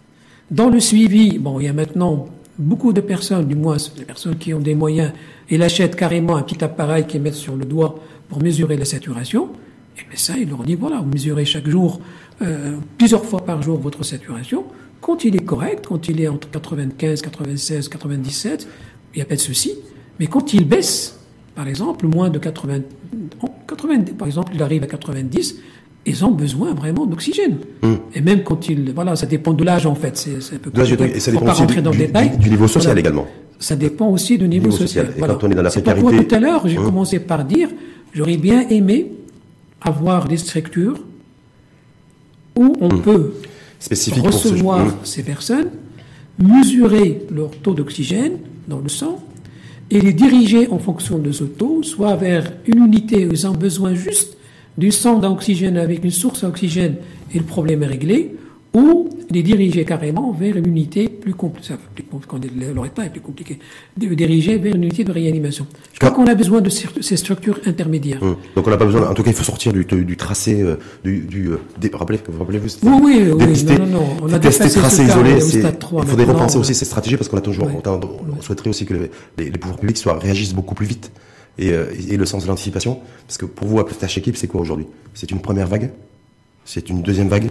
Dans le suivi, bon, il y a maintenant beaucoup de personnes, du moins les personnes qui ont des moyens, ils achètent carrément un petit appareil qu'ils mettent sur le doigt pour mesurer la saturation. Et le médecin, il leur dit, voilà, vous mesurez chaque jour, euh, plusieurs fois par jour votre saturation. Quand il est correct, quand il est entre 95, 96, 97, il n'y a pas de souci. Mais quand il baisse, par exemple, moins de 80, 80 par exemple, il arrive à 90, ils ont besoin vraiment d'oxygène. Hmm. Et même quand il, voilà, ça dépend de l'âge en fait. C'est, un peu et ça dépend aussi du, dans du, du, niveau social également. Ça dépend aussi du niveau, social. Et quand on est dans la précarité. Pourquoi tout à l'heure, j'ai hmm. commencé par dire, j'aurais bien aimé avoir des structures où on hmm. peut spécifique recevoir pour ces personnes, mesurer leur taux d'oxygène dans le sang et les diriger en fonction de ce taux, soit vers une unité où ils ont besoin juste du sang d'oxygène avec une source d'oxygène et le problème est réglé, ou les diriger carrément vers une unité plus compliquée, leur état est plus compliqué, diriger vers une unité de réanimation. Je crois qu'on a besoin de ces structures intermédiaires. Hum. Donc on n'a pas besoin, en tout cas il faut sortir du, du tracé, euh, du, du euh, des, rappelez, vous rappelez-vous Oui, oui, oui, non, non, non. On a testé tracé isolé, il faudrait repenser aussi ces stratégies parce qu'on a toujours, on, souhaiterait aussi que les, les, pouvoirs publics soient, réagissent beaucoup plus vite et, euh, et le sens de l'anticipation. Parce que pour vous, à tâche équipe, c'est quoi aujourd'hui? C'est une première vague? C'est une deuxième vague?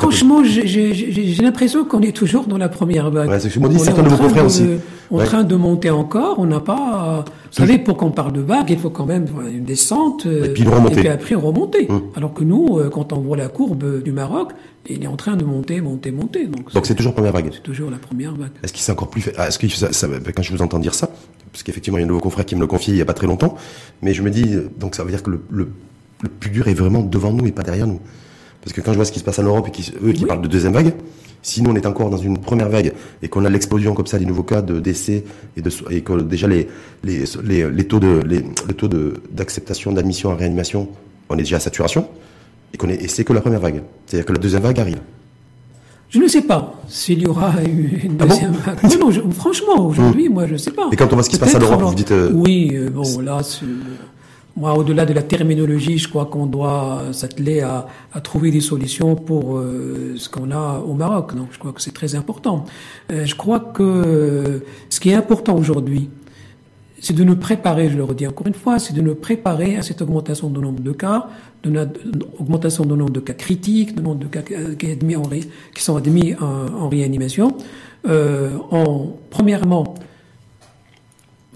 Franchement, j'ai l'impression qu'on est toujours dans la première vague. Ouais, c'est ce que dit certains de vos confrères aussi. En train de monter encore, on n'a pas. Vous savez, pour qu'on parle de vague, il faut quand même une descente. Et puis remonter. Et puis après remonter. Hum. Alors que nous, euh, quand on voit la courbe du Maroc, il est en train de monter, monter, monter. Donc c'est toujours première vague. C'est toujours la première vague. Est-ce qu'il s'est encore plus fait ah, Est-ce que ça, ça, quand je vous entends dire ça, parce qu'effectivement il y a un nouveau confrère qui me le confie il y a pas très longtemps, mais je me dis donc ça veut dire que le, le, le plus dur est vraiment devant nous et pas derrière nous. Parce que quand je vois ce qui se passe en Europe et qui, eux qui parlent de deuxième vague, si nous on est encore dans une première vague et qu'on a l'explosion comme ça des nouveaux cas de décès et, de, et que déjà les, les, les, taux de les, le taux d'acceptation d'admission en réanimation, on est déjà à saturation et qu'on est et c'est que la première vague. C'est-à-dire que la deuxième vague arrive. Je ne sais pas s'il y aura une ah deuxième vague. Non, non, franchement, aujourd'hui, moi, je ne sais pas. Et quand on voit ce qui se passe en Europe, vous dites. Euh, oui, euh, bon, là, moi, au-delà de la terminologie, je crois qu'on doit s'atteler à, trouver des solutions pour euh, ce qu'on a au Maroc. Donc, je crois que c'est très important. Euh, je crois que ce qui est important aujourd'hui, c'est de nous préparer, je le redis encore une fois, c'est de nous préparer à cette augmentation du nombre de cas, de notre augmentation du nombre de cas critiques, du nombre de cas qui, admis sont admis en, réanimation, euh, en premièrement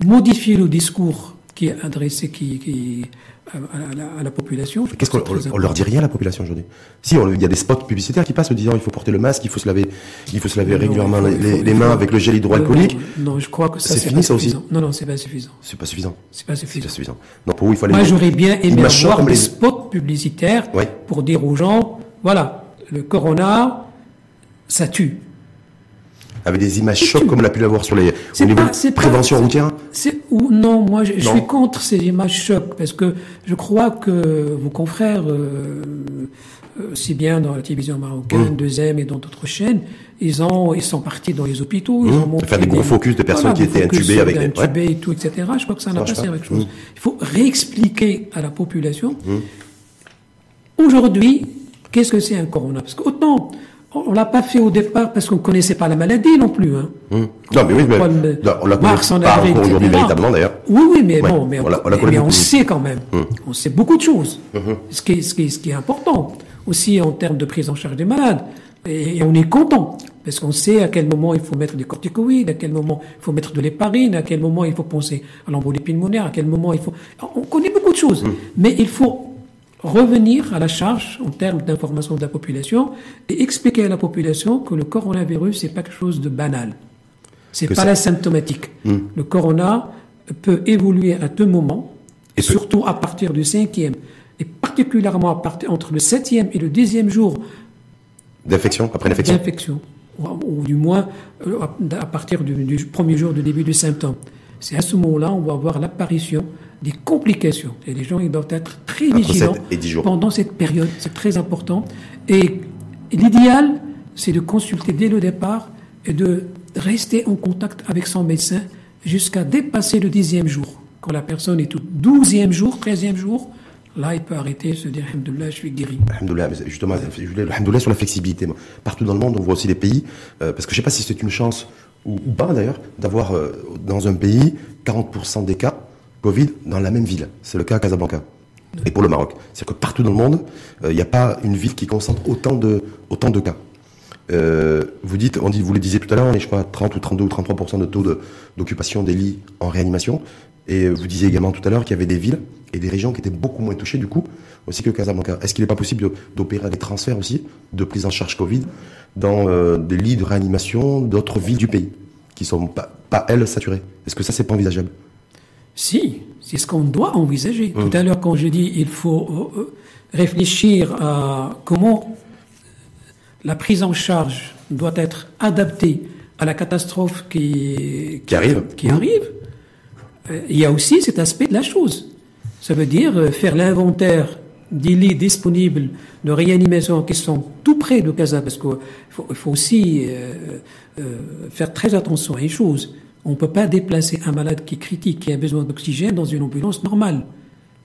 modifier le discours qui est adressé qui, qui à, la, à, la, population. Qu'est-ce qu'on on leur dit rien à la population aujourd'hui Si, il y a des spots publicitaires qui passent en disant il faut porter le masque, il faut se laver, il faut se laver régulièrement les, les, mains avec le gel hydroalcoolique. Non, je crois que ça c'est fini ça aussi. Non, non, c'est pas suffisant. C'est pas suffisant. C'est pas suffisant. suffisant. Non, pour vous il fallait. Moi, j'aurais bien aimé avoir des spots publicitaires pour dire aux gens voilà, le corona, ça tue avec des images chocs comme on a pu l'avoir sur les au niveau pas, prévention routière. ou non moi je, suis contre ces images chocs parce que je crois que vos confrères euh, euh, bien dans la télévision marocaine mmh. deuxième et dans d'autres chaînes ils ont ils sont partis dans les hôpitaux ils mmh. ont montré faire des gros focus de personnes qui étaient intubées avec des intubées et tout etc je crois que ça n'a pas servi à quelque chose il faut réexpliquer à la population. Mmh. aujourd'hui qu'est-ce que c'est un corona? Parce qu'autant on l'a pas fait au départ parce qu'on connaissait pas la maladie non plus. Hein. Hum. Non, mais oui, mais on l'a pas encore aujourd'hui véritablement d'ailleurs. Oui, oui, mais bon, mais, on, sait quand même. Hum. On sait beaucoup de choses. Hum, ce, qui est, ce, qui est, ce qui est important aussi en termes de prise en charge des malades. Et, on est content parce qu'on sait à quel moment il faut mettre des corticoïdes, à quel moment il faut mettre de l'héparine, à quel moment il faut penser à l'embolie pulmonaire, à quel moment il faut. On connaît beaucoup de choses, mais il faut revenir à la charge en termes d'information de la population et expliquer à la population que le coronavirus c'est pas quelque chose de banal. C'est pas la symptomatique. Hmm. Le corona peut évoluer à deux moments, et surtout à partir du cinquième, et particulièrement à partir, entre le septième et le dixième jour d'infection, après l'infection? D'infection, ou, du moins euh, à partir du, du premier jour de début du symptôme. C'est à ce moment-là on va avoir l'apparition des complications. Et les gens ils doivent être très vigilants pendant cette période. C'est très important. Et l'idéal, c'est de consulter dès le départ et de rester en contact avec son médecin jusqu'à dépasser le dixième jour. Quand la personne est au douzième jour, treizième jour, là, il peut arrêter, se dire, Alhamdoulilah, je suis guéri. Alhamdoulilah, justement, Alhamdoulilah sur la flexibilité. Partout dans le monde, on voit aussi des pays, euh, parce que je ne sais pas si c'est une chance ou, pas d'ailleurs, d'avoir euh, dans un pays 40% des cas Covid dans la même ville. C'est le cas à Casablanca. Et pour le Maroc. C'est-à-dire que partout dans le monde, euh, il n'y a pas une ville qui concentre autant de, autant de cas. Euh, vous dites, on dit, vous le disiez tout à l'heure, on est, je crois, 30 ou 32 ou 33% de taux d'occupation des lits en réanimation. Et vous disiez également tout à l'heure qu'il y avait des villes et des régions qui étaient beaucoup moins touchées, du coup, aussi que Casablanca. Est-ce qu'il n'est pas possible d'opérer des transferts aussi de prise en charge Covid dans euh, des lits de réanimation d'autres villes du pays qui sont pas, pas elles saturées? Est-ce que ça, c'est pas envisageable? Si, c'est ce qu'on doit envisager. Tout à l'heure, quand je dis il faut euh, euh, réfléchir à comment la prise en charge doit être adaptée à la catastrophe qui, qui, arrive, qui arrive euh, il y a aussi cet aspect de la chose. Ça veut dire faire l'inventaire des lits disponibles de réanimation qui sont tout près de Casa, parce qu'il faut, aussi euh, euh, faire très attention à une chose. On ne peut pas déplacer un malade qui est critique, qui a besoin d'oxygène dans une ambulance normale.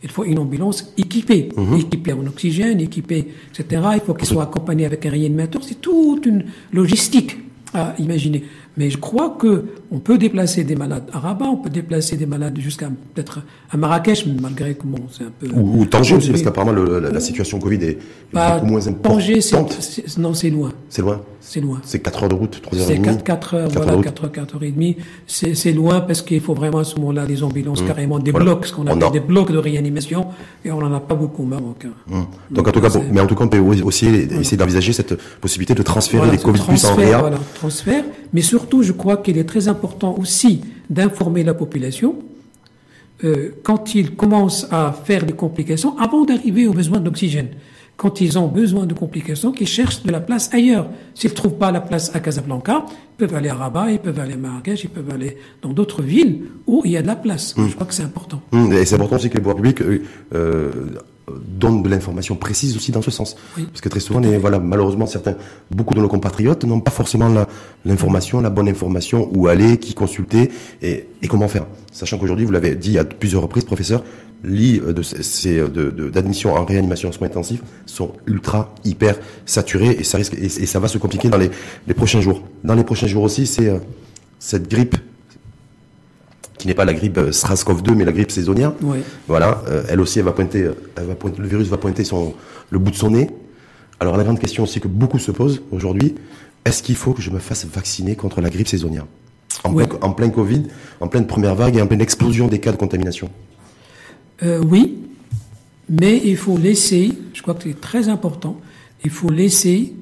Il faut une ambulance équipée, Mhm. équipée en oxygène, équipée, etc. Il faut qu'elle soit accompagnée avec un réanimateur. C'est toute une logistique à imaginer. Mais je crois que on peut déplacer des malades à Rabat, on peut déplacer des malades jusqu'à peut-être à Marrakech, malgré que bon, c'est un peu. Ou, ou Tanger aussi, parce qu'apparemment la, la situation Covid est Bah, beaucoup moins Tanger, c'est, importante. c'est- non, c'est loin. C'est loin. C'est loin. C'est 4 heures de route, 3 heures et C'est demie. 4, 4 heures, Quatre voilà, heures de 4 heures, 4 heures et demie. C'est, c'est loin parce qu'il faut vraiment à ce moment-là des ambulances, carrément des Mmh. Voilà. blocs, ce qu'on On appelle a- des blocs de réanimation, et on n'en a pas beaucoup au Maroc. hein. Hum. Donc, en tout cas, mais en tout cas, on peut aussi essayer d'envisager cette possibilité de transférer Voilà, les Covid plus en réa. voilà, transfert. Mais surtout, je crois qu'il est très important aussi d'informer la population euh, quand ils commencent à faire des complications, avant d'arriver aux besoins d'oxygène. Quand ils ont besoin de complications, qu'ils cherchent de la place ailleurs. S'ils ne trouvent pas la place à Casablanca, ils peuvent aller à Rabat, ils peuvent aller à Marrakech, ils peuvent aller dans d'autres villes où il y a de la place. Je crois que c'est important. Hum, Et c'est important aussi que les pouvoirs publics euh, euh, donnent de l'information précise aussi dans ce sens. Oui. Parce que très souvent, les- voilà, malheureusement, certains, beaucoup de nos compatriotes n'ont pas forcément l'information, la, bonne information, où aller, qui consulter et, et comment faire. Sachant qu'aujourd'hui, vous l'avez dit à plusieurs reprises, professeur, lits euh, de, de, d'admission en réanimation en soins intensifs sont ultra, hyper saturés et ça risque et, et ça va se compliquer dans les, les prochains jours. Dans les prochains jours aussi, c'est euh, cette grippe qui n'est pas la grippe euh, SRAS-CoV-2, mais la grippe saisonnière. Oui. Voilà, euh, elle aussi, elle va pointer, elle va pointer, le virus va pointer son, le bout de son nez. Alors la grande question aussi que beaucoup se posent aujourd'hui, est-ce qu'il faut que je me fasse vacciner contre la grippe saisonnière? En, Ouais. plein, en plein Covid, en pleine première vague et en pleine explosion des cas de contamination Euh, oui, mais il faut laisser, je crois que c'est très important, il faut laisser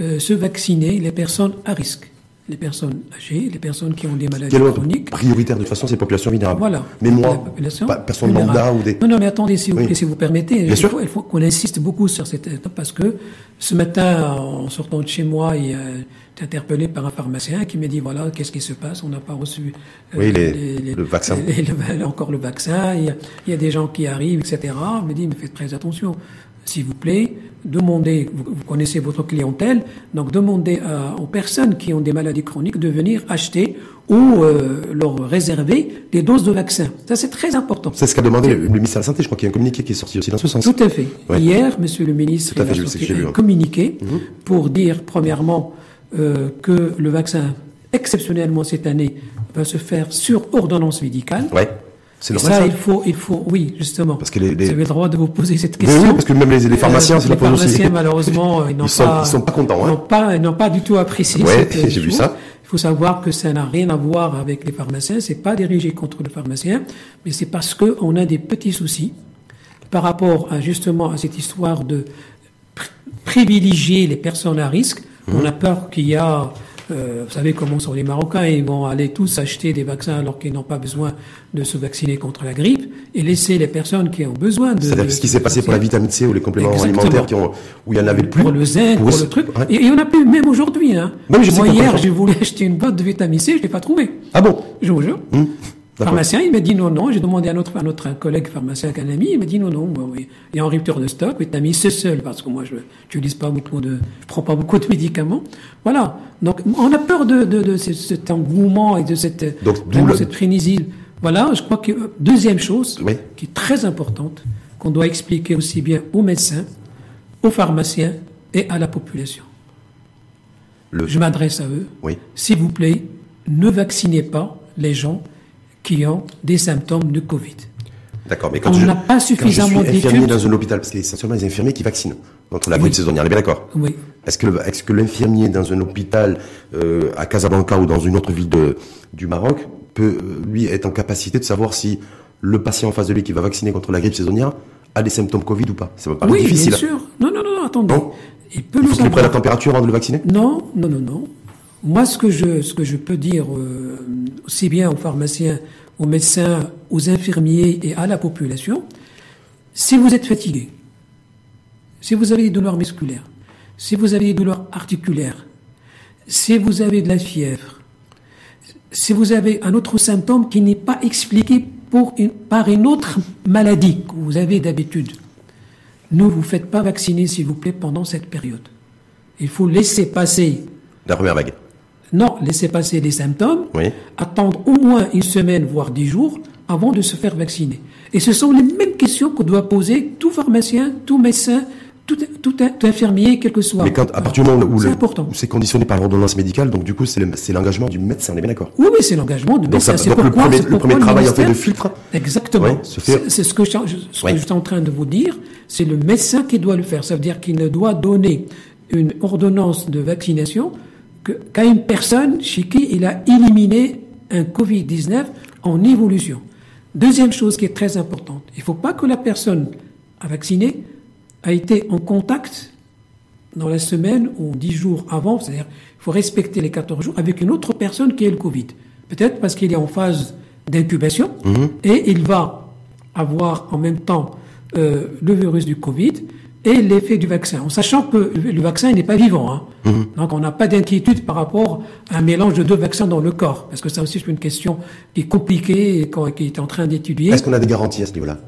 euh, se vacciner les personnes à risque, les personnes âgées, les personnes qui ont des maladies chroniques. prioritaire de toute façon, c'est les populations vulnérables. Voilà. Mais moi, pas- personne lambda ou des... Non, non, mais attendez, si vous, Oui. si vous permettez, Bien il sûr. faut, il faut qu'on insiste beaucoup sur cette étape parce que ce matin, en sortant de chez moi, il été interpellé par un pharmacien qui m'a dit voilà, qu'est-ce qui se passe? On n'a pas reçu euh, Oui, les- le vaccin. les- le- encore le vaccin. Il y, a, il y a des gens qui arrivent, etc. Il me dit mais faites très attention. S'il vous plaît, demandez, vous, vous connaissez votre clientèle, donc demandez à- aux personnes qui ont des maladies chroniques de venir acheter ou euh, leur réserver des doses de vaccin. Ça, c'est très important. C'est ce qu'a demandé le, ministère de la Santé, je crois qu'il y a un communiqué qui est sorti aussi dans ce sens. Tout à fait. Ouais. Hier, Monsieur le ministre Tout à il fait, a sorti un ouais. communiqué pour dire, premièrement, euh, que le vaccin, exceptionnellement cette année, va se faire sur ordonnance médicale. Ouais, c'est normal ça, ça. il faut, il faut, oui, justement. Parce que les- les- Vous avez le droit de vous poser cette Oui, question. oui, parce que même les, les pharmaciens Euh, la les posent aussi. pharmaciens, malheureusement, euh, ils n'ont pas, ils sont pas contents, hein. n'ont pas, ils n'ont pas du tout apprécié. Ouais, cette j'ai vu ça. Il faut savoir que ça n'a rien à voir avec les pharmaciens. C'est pas dirigé contre les pharmaciens, mais c'est parce que on a des petits soucis par rapport à justement à cette histoire de pr- privilégier les personnes à risque. Mhm. On a peur qu'il y a, euh, vous savez comment sont les Marocains, ils vont aller tous acheter des vaccins alors qu'ils n'ont pas besoin de se vacciner contre la grippe et laisser les personnes qui ont besoin de. C'est-à-dire ce qui se s'est passé pour la vitamine C ou les compléments Exactement. alimentaires qui ont, où il y en avait plus. Pour le zinc, pour, Pour- le truc. ouais. Et il y en a plus, même aujourd'hui. Hein. Je Moi, hier, j'ai voulu acheter une boîte de vitamine C, je l'ai pas trouvé. Ah bon Je vous jure. Hum. Pharmacien, il m'a dit non, non. J'ai demandé à notre, à notre collègue pharmacien, qu'un ami, il m'a dit non, non. Bon, oui. Il y a en rupture de stock, vitamine C seul, parce que moi, je n'utilise pas beaucoup de, je prends pas beaucoup de médicaments. Voilà. Donc, on a peur de, de, de ce- cet engouement et de cette, Donc, vraiment cette frénésie. Voilà. Je crois que, euh, deuxième chose, Oui. qui est très importante, qu'on doit expliquer aussi bien aux médecins, aux pharmaciens et à la population. Le- Je m'adresse à eux. Oui. S'il vous plaît, ne vaccinez pas les gens qui ont des symptômes de Covid. D'accord, mais quand On n'a pas suffisamment suis infirmier d'études. dans un hôpital, parce que c'est essentiellement les infirmiers qui vaccinent contre la grippe saisonnière, on est bien d'accord Oui. Est-ce que, l'infirmier dans un hôpital euh, à Casablanca ou dans une autre ville de, du Maroc peut, euh, lui, être en capacité de savoir si le patient en face de lui qui va vacciner contre la grippe saisonnière a des symptômes Covid ou pas? Ça me paraît oui, difficile. bien sûr. Non, non, non, attendez. Non. Il peut Il nous faut qu'il prenne la température avant de le vacciner? Non, non, non, non. Moi, ce que je, ce que je peux dire, euh, aussi bien aux pharmaciens, aux médecins, aux infirmiers et à la population, si vous êtes fatigué, si vous avez des douleurs musculaires, si vous avez des douleurs articulaires, si vous avez de la fièvre, si vous avez un autre symptôme qui n'est pas expliqué par une autre maladie que vous avez d'habitude, ne vous faites pas vacciner, s'il vous plaît, pendant cette période. Il faut laisser passer. La première vague. Non, laisser passer les symptômes, Oui. attendre au moins une semaine, voire dix jours, avant de se faire vacciner. Et ce sont les mêmes questions que doit poser tout pharmacien, tout médecin, tout, tout, tout infirmier, quel que soit. Mais quand, à partir du moment où, C'est conditionné par l'ordonnance médicale, donc du coup, c'est le- c'est l'engagement du médecin, on est bien d'accord. Oui, oui, c'est l'engagement ça- médecin. Donc le pourquoi- premier, le premier travail en fait de filtre, Exactement. Ouais, C'est ce que, je, que suis en train de vous dire. C'est le médecin qui doit le faire. Ça veut dire qu'il ne doit donner une ordonnance de vaccination qu'à une personne chez qui il a éliminé un Covid-19 en évolution. Deuxième chose qui est très importante, il ne faut pas que la personne à vacciner a été en contact dans la semaine ou dix jours avant, c'est-à-dire il faut respecter les 14 jours avec une autre personne qui est le Covid. Peut-être parce qu'il est en phase d'incubation et il va avoir en même temps euh, le virus du Covid et l'effet du vaccin, en sachant que le vaccin n'est pas vivant. hein. Donc on n'a pas d'inquiétude par rapport à un mélange de deux vaccins dans le corps, parce que ça aussi c'est une question qui est compliquée et qui est en train d'étudier. est-ce qu'on a des garanties à ce niveau-là?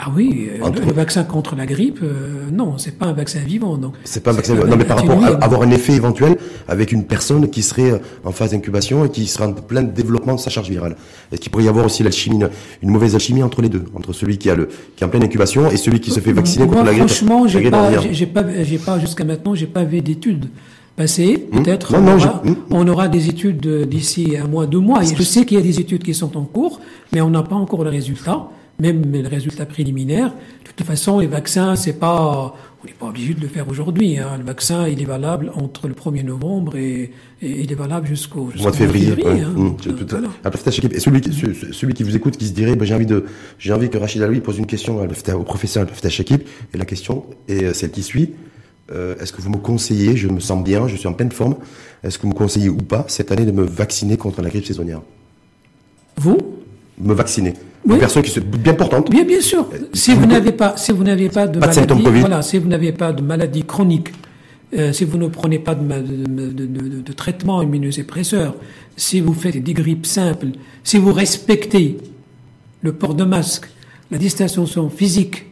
Ah oui, euh, Entre- le, le vaccin contre la grippe, euh, non, c'est pas un vaccin vivant. Donc C'est pas un vaccin. Non, mais par rapport à avoir un effet éventuel avec une personne qui serait euh, en phase d'incubation et qui sera en plein développement de sa charge virale. Est-ce qu'il pourrait y avoir aussi l'alchimie, une, mauvaise alchimie entre les deux, entre celui qui a le, qui est en pleine incubation et celui qui se fait vacciner Moi, contre la grippe franchement, j'ai pas, j'ai pas, j'ai pas jusqu'à maintenant, j'ai pas vu d'études passées. Peut-être Non, on, non, aura, hmm? on aura des études euh, d'ici un mois, deux mois. Et je sais qu'il y a des études qui sont en cours, mais on n'a pas encore le résultat, même les résultats préliminaires. De toute façon, les vaccins, c'est pas, on n'est pas obligé de le faire aujourd'hui. Hein. Le vaccin, il est valable entre le 1er novembre et, et il est valable jusqu'au Au jusqu'au mois de février. ouais. hein. Voilà. Plafta Chekib. Et celui qui, ce- celui qui vous écoute, qui se dirait, ben, j'ai envie de, j'ai envie que Rachid Aloui pose une question au professeur Chekib. Et la question est euh, celle qui suit. Euh, est-ce que vous me conseillez, je me sens bien, je suis en pleine forme, est-ce que vous me conseillez ou pas cette année de me vacciner contre la grippe saisonnière? Vous? Me vacciner. Oui. Une personne qui se bien portante. Bien, bien sûr. Si vous n'avez pas, si vous n'avez pas de Pas maladie, voilà, si vous n'avez pas de maladie chronique, euh, si vous ne prenez pas de, de, de, traitement immunosuppresseur, si vous faites des grippes simples, si vous respectez le port de masque, la distanciation physique,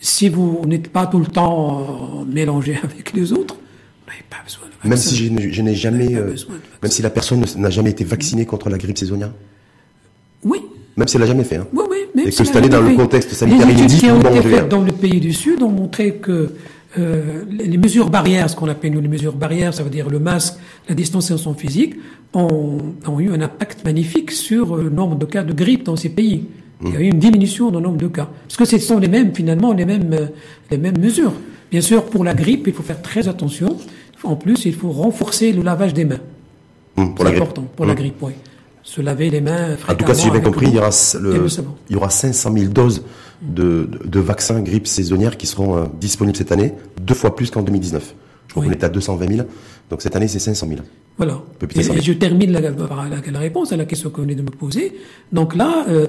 si vous n'êtes pas tout le temps euh, mélangé avec les autres, vous n'avez pas besoin de Même vaccin. si je, n'ai- jamais, euh, même si la personne ne- n'a jamais été vaccinée contre la grippe saisonnière, Oui, même si elle l'a jamais fait. Hein. Oui, oui, même Et si que la cette année, dans le contexte sanitaire les études qui ont été faites dans le pays du Sud ont montré que euh, les mesures barrières, ce qu'on appelle nous les mesures barrières, ça veut dire le masque, la distanciation physique, ont, ont eu un impact magnifique sur euh, le nombre de cas de grippe dans ces pays. Il y a eu une diminution dans le nombre de cas. Parce que ce sont les mêmes, finalement, les mêmes, euh, les mêmes mesures. Bien sûr, pour la grippe, il faut faire très attention. En plus, il faut renforcer le lavage des mains. Pour C'est important, pour la Hum. grippe, oui. Se laver les mains En tout cas, si j'ai bien compris, il y aura, et le, le savon. il y aura 500 000 doses de, de, de vaccins grippe saisonnière qui seront euh, disponibles cette année, deux fois plus qu'en 2019. Je crois Oui. qu'on est à 220 000, donc cette année c'est 500 000. Voilà. Et, je termine la, par la, la réponse à la question que vous venez de me poser. Donc là, euh,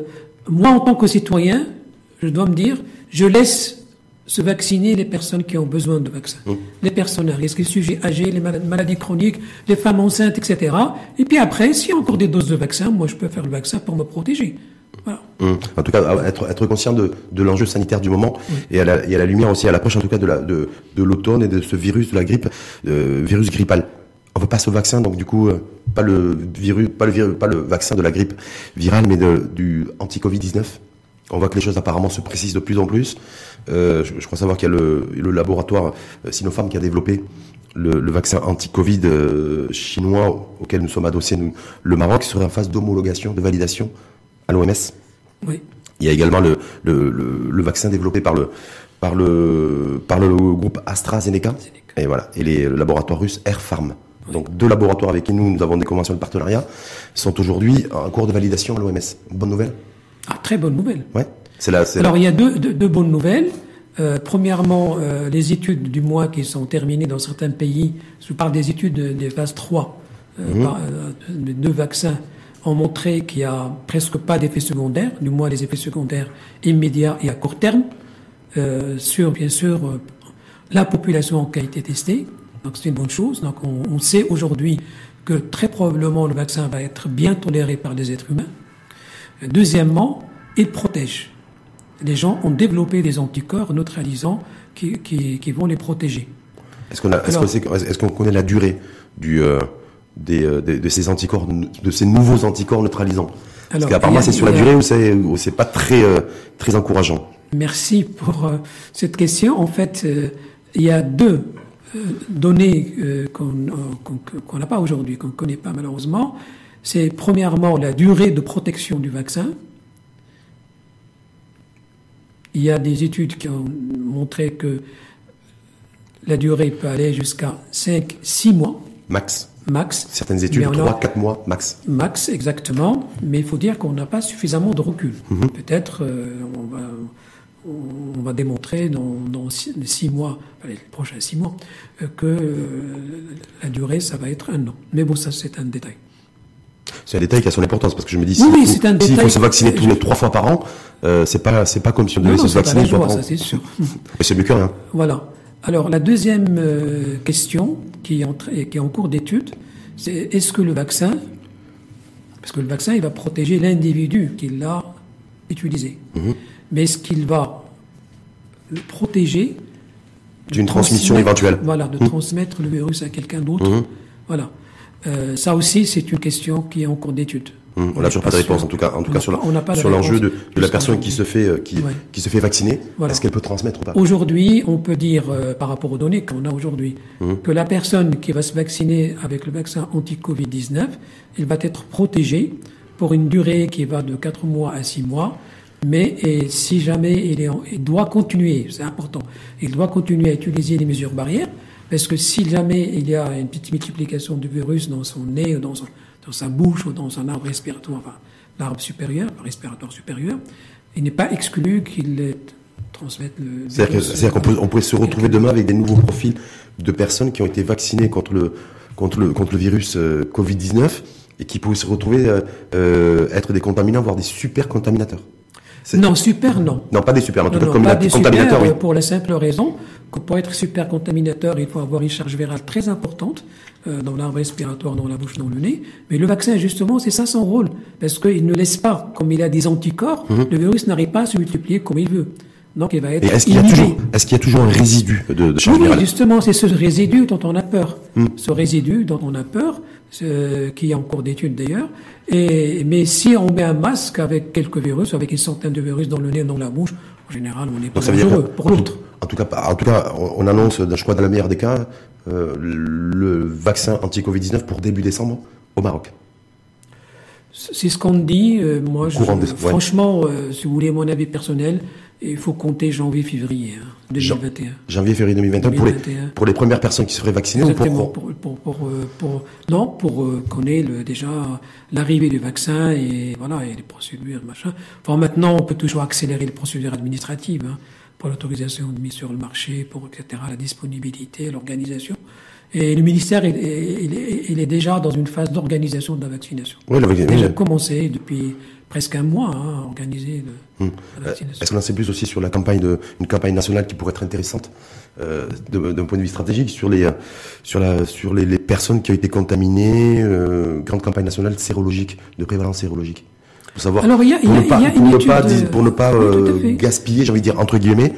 moi en tant que citoyen, je dois me dire, je laisse se vacciner les personnes qui ont besoin de vaccins. Mmh. Les personnes à risque, les sujets âgés, les maladies chroniques, les femmes enceintes, etc. Et puis après, s'il y a encore des doses de vaccin, moi je peux faire le vaccin pour me protéger. Voilà. Hum. En tout cas, à- être, être conscient de, de l'enjeu sanitaire du moment et, à la, et à la lumière aussi, à l'approche en tout cas de la- de, de l'automne et de ce virus de la grippe, euh, virus grippal. On veut pas ce vaccin, donc du coup, euh, pas le virus, pas le virus, pas le vaccin de la grippe virale, mais de, du anti-Covid-19. On voit que les choses apparemment se précisent de plus en plus. Euh, je, je crois savoir qu'il y a le, le laboratoire Sinopharm qui a développé le, le vaccin anti-Covid euh, chinois auquel nous sommes adossés, nous, le Maroc, qui serait en phase d'homologation, de validation à l'OMS. Oui. Il y a également le, vaccin développé par le, par le, par le groupe AstraZeneca. Et voilà. Et les le laboratoire russe Air Farm. Donc deux laboratoires avec qui nous, nous avons des conventions de partenariat sont aujourd'hui en cours de validation à l'OMS. Bonne nouvelle Ah, très bonne nouvelle. Ouais. C'est la- Alors il y a deux, deux, deux bonnes nouvelles. Euh, premièrement, euh, les études du mois qui sont terminées dans certains pays, je parle des études de- des phases 3, euh, par- euh, des deux vaccins, ont montré qu'il n'y a presque pas d'effets secondaires, du moins les effets secondaires immédiats et à court terme, sur bien sûr la population qui a été testée. Donc c'est une bonne chose. Donc on, on sait aujourd'hui que très probablement le vaccin va être bien toléré par les êtres humains. Deuxièmement, il protège. les gens ont développé des anticorps neutralisants qui, qui, vont les protéger. Est-ce qu'on est, connaît la durée du, euh, des, de, ces anticorps, de ces nouveaux anticorps neutralisants? Parce qu'apparemment c'est sur la durée où c'est, pas très, très encourageant? Merci pour cette question. En fait, il y a deux données qu'on n'a pas aujourd'hui, qu'on ne connaît pas malheureusement. C'est premièrement la durée de protection du vaccin. Il y a des études qui ont montré que la durée peut aller jusqu'à 5-6 mois. Max. Max. Certaines études, 3-4 mois, max. Max, exactement. Mais il faut dire qu'on n'a pas suffisamment de recul. Mhm. Peut-être euh, on, va, on, va, démontrer dans, dans six, mois, les prochains 6 mois, euh, que euh, la durée, ça va être un an. Mais bon, ça, c'est un détail. C'est un détail qui a son importance parce que je me dis s'il faut, se vacciner tous les trois fois par an, euh, c'est pas c'est pas comme si on devait se vacciner trois fois c'est sûr. Mais c'est mieux que rien. Voilà. Alors la deuxième euh, question qui est en, qui est en cours d'étude, c'est est-ce que le vaccin, parce que le vaccin il va protéger l'individu qui l'a utilisé, mhm. mais est-ce qu'il va le protéger d'une transmission éventuelle Voilà, de mhm. transmettre le virus à quelqu'un d'autre. Mhm. Voilà. Euh, ça aussi, c'est une question qui est en cours d'étude. Hum, on n'a toujours pas de réponse, en tout cas, en tout cas sur, sur l'enjeu de, de, la personne qui se fait, euh, qui, qui se fait vacciner. Est-ce qu'elle peut transmettre ou pas? Aujourd'hui, on peut dire, euh, par rapport aux données qu'on a aujourd'hui, hum. que la personne qui va se vacciner avec le vaccin anti-Covid-19, elle va être protégée pour une durée qui va de 4 mois à 6 mois. Mais et si jamais il, est, il doit continuer, c'est important, il doit continuer à utiliser les mesures barrières, parce que si jamais il y a une petite multiplication du virus dans son nez, ou dans, dans sa bouche, ou dans son arbre respiratoire, enfin, l'arbre supérieur, respiratoire supérieur, il n'est pas exclu qu'il transmette le virus. C'est-à-dire qu'on peut, on pourrait se retrouver demain avec des nouveaux profils de personnes qui ont été vaccinées contre le, contre le, contre le virus euh, Covid-19 et qui pourraient se retrouver euh, euh, être des contaminants, voire des super contaminateurs. Non, super, non. Non, pas des super, en tout cas, comme pas des contaminateurs, super, oui. Pour la simple raison que pour être super contaminateur, il faut avoir une charge virale très importante euh, dans l'arbre respiratoire, dans la bouche, dans le nez. Mais le vaccin, justement, c'est ça son rôle. Parce qu'il ne laisse pas, comme il a des anticorps, mhm. le virus n'arrive pas à se multiplier comme il veut. Donc il va être. Est-ce qu'il y, a toujours, est-ce qu'il y a toujours un résidu de, de charge oui, virale justement, c'est ce résidu dont on a peur. Hmm. Ce résidu dont on a peur, qui est en cours d'étude d'ailleurs. Et, mais si on met un masque avec quelques virus, avec une centaine de virus dans le nez, dans la bouche, en général, on est pas dangereux pour l'autre. En tout cas, en tout cas, on annonce, je crois, dans la meilleure des cas, euh, le vaccin anti-Covid-19 pour début décembre au Maroc. C'est ce qu'on dit. Euh, moi, je, franchement, euh, si vous voulez mon avis personnel, il faut compter janvier-février 2021. Hein, janvier-février 2021, Pour, les, pour les premières personnes qui seraient vaccinées Exactement, pour, pour, pour, pour, non, pour qu'on ait le, déjà l'arrivée du vaccin et voilà et les procédures machin. Enfin, maintenant, on peut toujours accélérer les procédures administratives. Hein pour l'autorisation de mise sur le marché, pour etc., la disponibilité, l'organisation. Et le ministère, il, est déjà dans une phase d'organisation de la vaccination. Oui, la vaccination. Il a commencé depuis presque un mois hein, à organiser hum. Est-ce qu'on en sait plus aussi sur la campagne de, une campagne nationale qui pourrait être intéressante euh, d'un point de vue stratégique sur les sur la sur les, personnes qui ont été contaminées, euh, grande campagne nationale sérologique de prévalence sérologique? Savoir Alors, il y a, pour, ne pas, pour, ne pas, euh, gaspiller, j'ai envie de dire entre guillemets,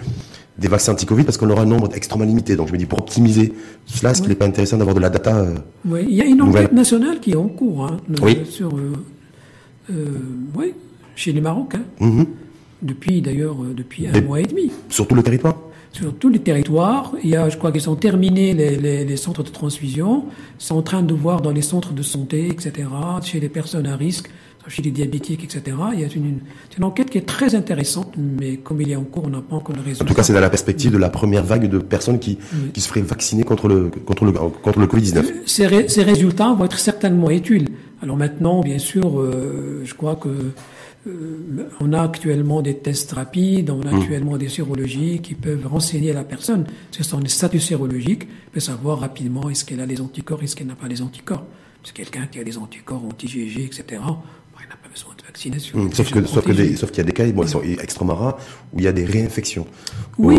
des vaccins anti-Covid parce qu'on aura un nombre extrêmement limité. Donc je me dis pour optimiser cela, est-ce qu'il n'est pas intéressant d'avoir de la data euh, Oui, il y a une enquête nationale qui est en cours hein, oui. sur, euh, oui, chez les Marocains. Mm-hmm. Depuis d'ailleurs depuis un mois et demi. Sur tout le territoire sur tous les territoires. Il y a, je crois qu'ils sont terminés les, les, les, centres de transfusion, sont en train de voir dans les centres de santé, etc., chez les personnes à risque, chez les diabétiques, etc. Il y a une, une, enquête qui est très intéressante, mais comme il est en cours, on n'a pas encore le résultat. En tout cas, c'est dans la perspective de la première vague de personnes qui, qui se feraient vacciner contre le, contre le, contre le Covid-19. Ces, ces, résultats vont être certainement utiles. Alors maintenant, bien sûr, euh, je crois que euh, on a actuellement des tests rapides, on a mmh. actuellement des sérologies qui peuvent renseigner la personne. Ce sont des statuts sérologiques, peut savoir rapidement est-ce qu'elle a les anticorps, est-ce qu'elle n'a pas les anticorps. C'est quelqu'un qui a des anticorps anti-GG, etc. Hum, sauf que, sauf qu'il y a des cas, bon, ils sont extrêmement rares, où il y a des réinfections. Oui,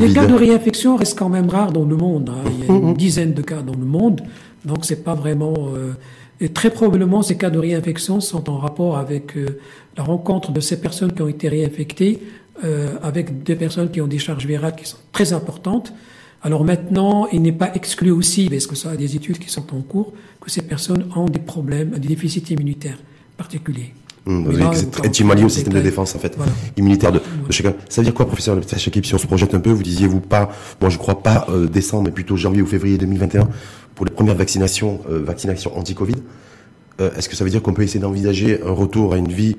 les cas de réinfection restent quand même rares dans le monde. Hein. Il y a une hum. dizaine de cas dans le monde, donc c'est pas vraiment. Euh, et très probablement, ces cas de réinfection sont en rapport avec euh, la rencontre de ces personnes qui ont été réinfectées euh, avec des personnes qui ont des charges virales qui sont très importantes. Alors maintenant, il n'est pas exclu aussi, parce que ça a des études qui sont en cours, que ces personnes ont des problèmes, des déficits immunitaires particuliers. Mmh, c'est intimement lié au système de défense, en fait, immunitaire de, chacun. Ça veut dire quoi, professeur Chakib, si on se projette un peu, vous disiez, vous pas, moi je crois pas euh, décembre, mais plutôt janvier ou février 2021, pour les premières vaccinations, euh, vaccinations anti-Covid. Euh, est-ce que ça veut dire qu'on peut essayer d'envisager un retour à une vie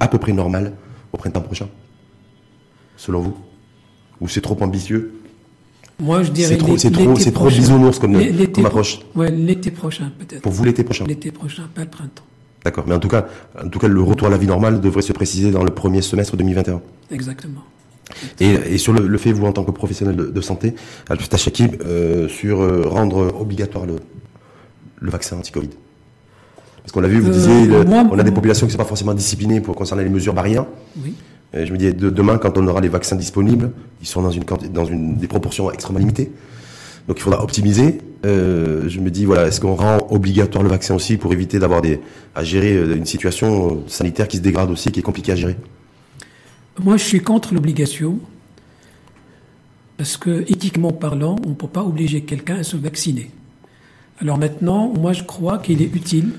à peu près normale au printemps prochain Selon vous? Ou c'est trop ambitieux? Moi, je dirais c'est trop, c'est trop, c'est trop bisounours comme, comme approche. Ouais, l'été prochain peut-être. Pour vous, l'été prochain? L'été prochain, pas le printemps. D'accord, mais en tout cas, en tout cas, le retour à la vie normale devrait se préciser dans le premier semestre 2021. Exactement. Et, et sur le, le, fait, vous, en tant que professionnel de, de santé, Al-Fatah Shakib, euh, sur euh, rendre obligatoire le, le vaccin anti-Covid Parce qu'on l'a vu, vous euh, disiez, le, moi, on a des populations qui ne sont pas forcément disciplinées pour concerner les mesures barrières. Oui. Et je me dis, de, demain, quand on aura les vaccins disponibles, ils sont dans, une, dans une, des proportions extrêmement limitées. Donc il faudra optimiser. Euh, je me dis voilà, est-ce qu'on rend obligatoire le vaccin aussi pour éviter d'avoir des à gérer euh, une situation euh, sanitaire qui se dégrade aussi, qui est compliquée à gérer? Moi, je suis contre l'obligation parce que éthiquement parlant, on ne peut pas obliger quelqu'un à se vacciner. Alors maintenant, moi, je crois qu'il est utile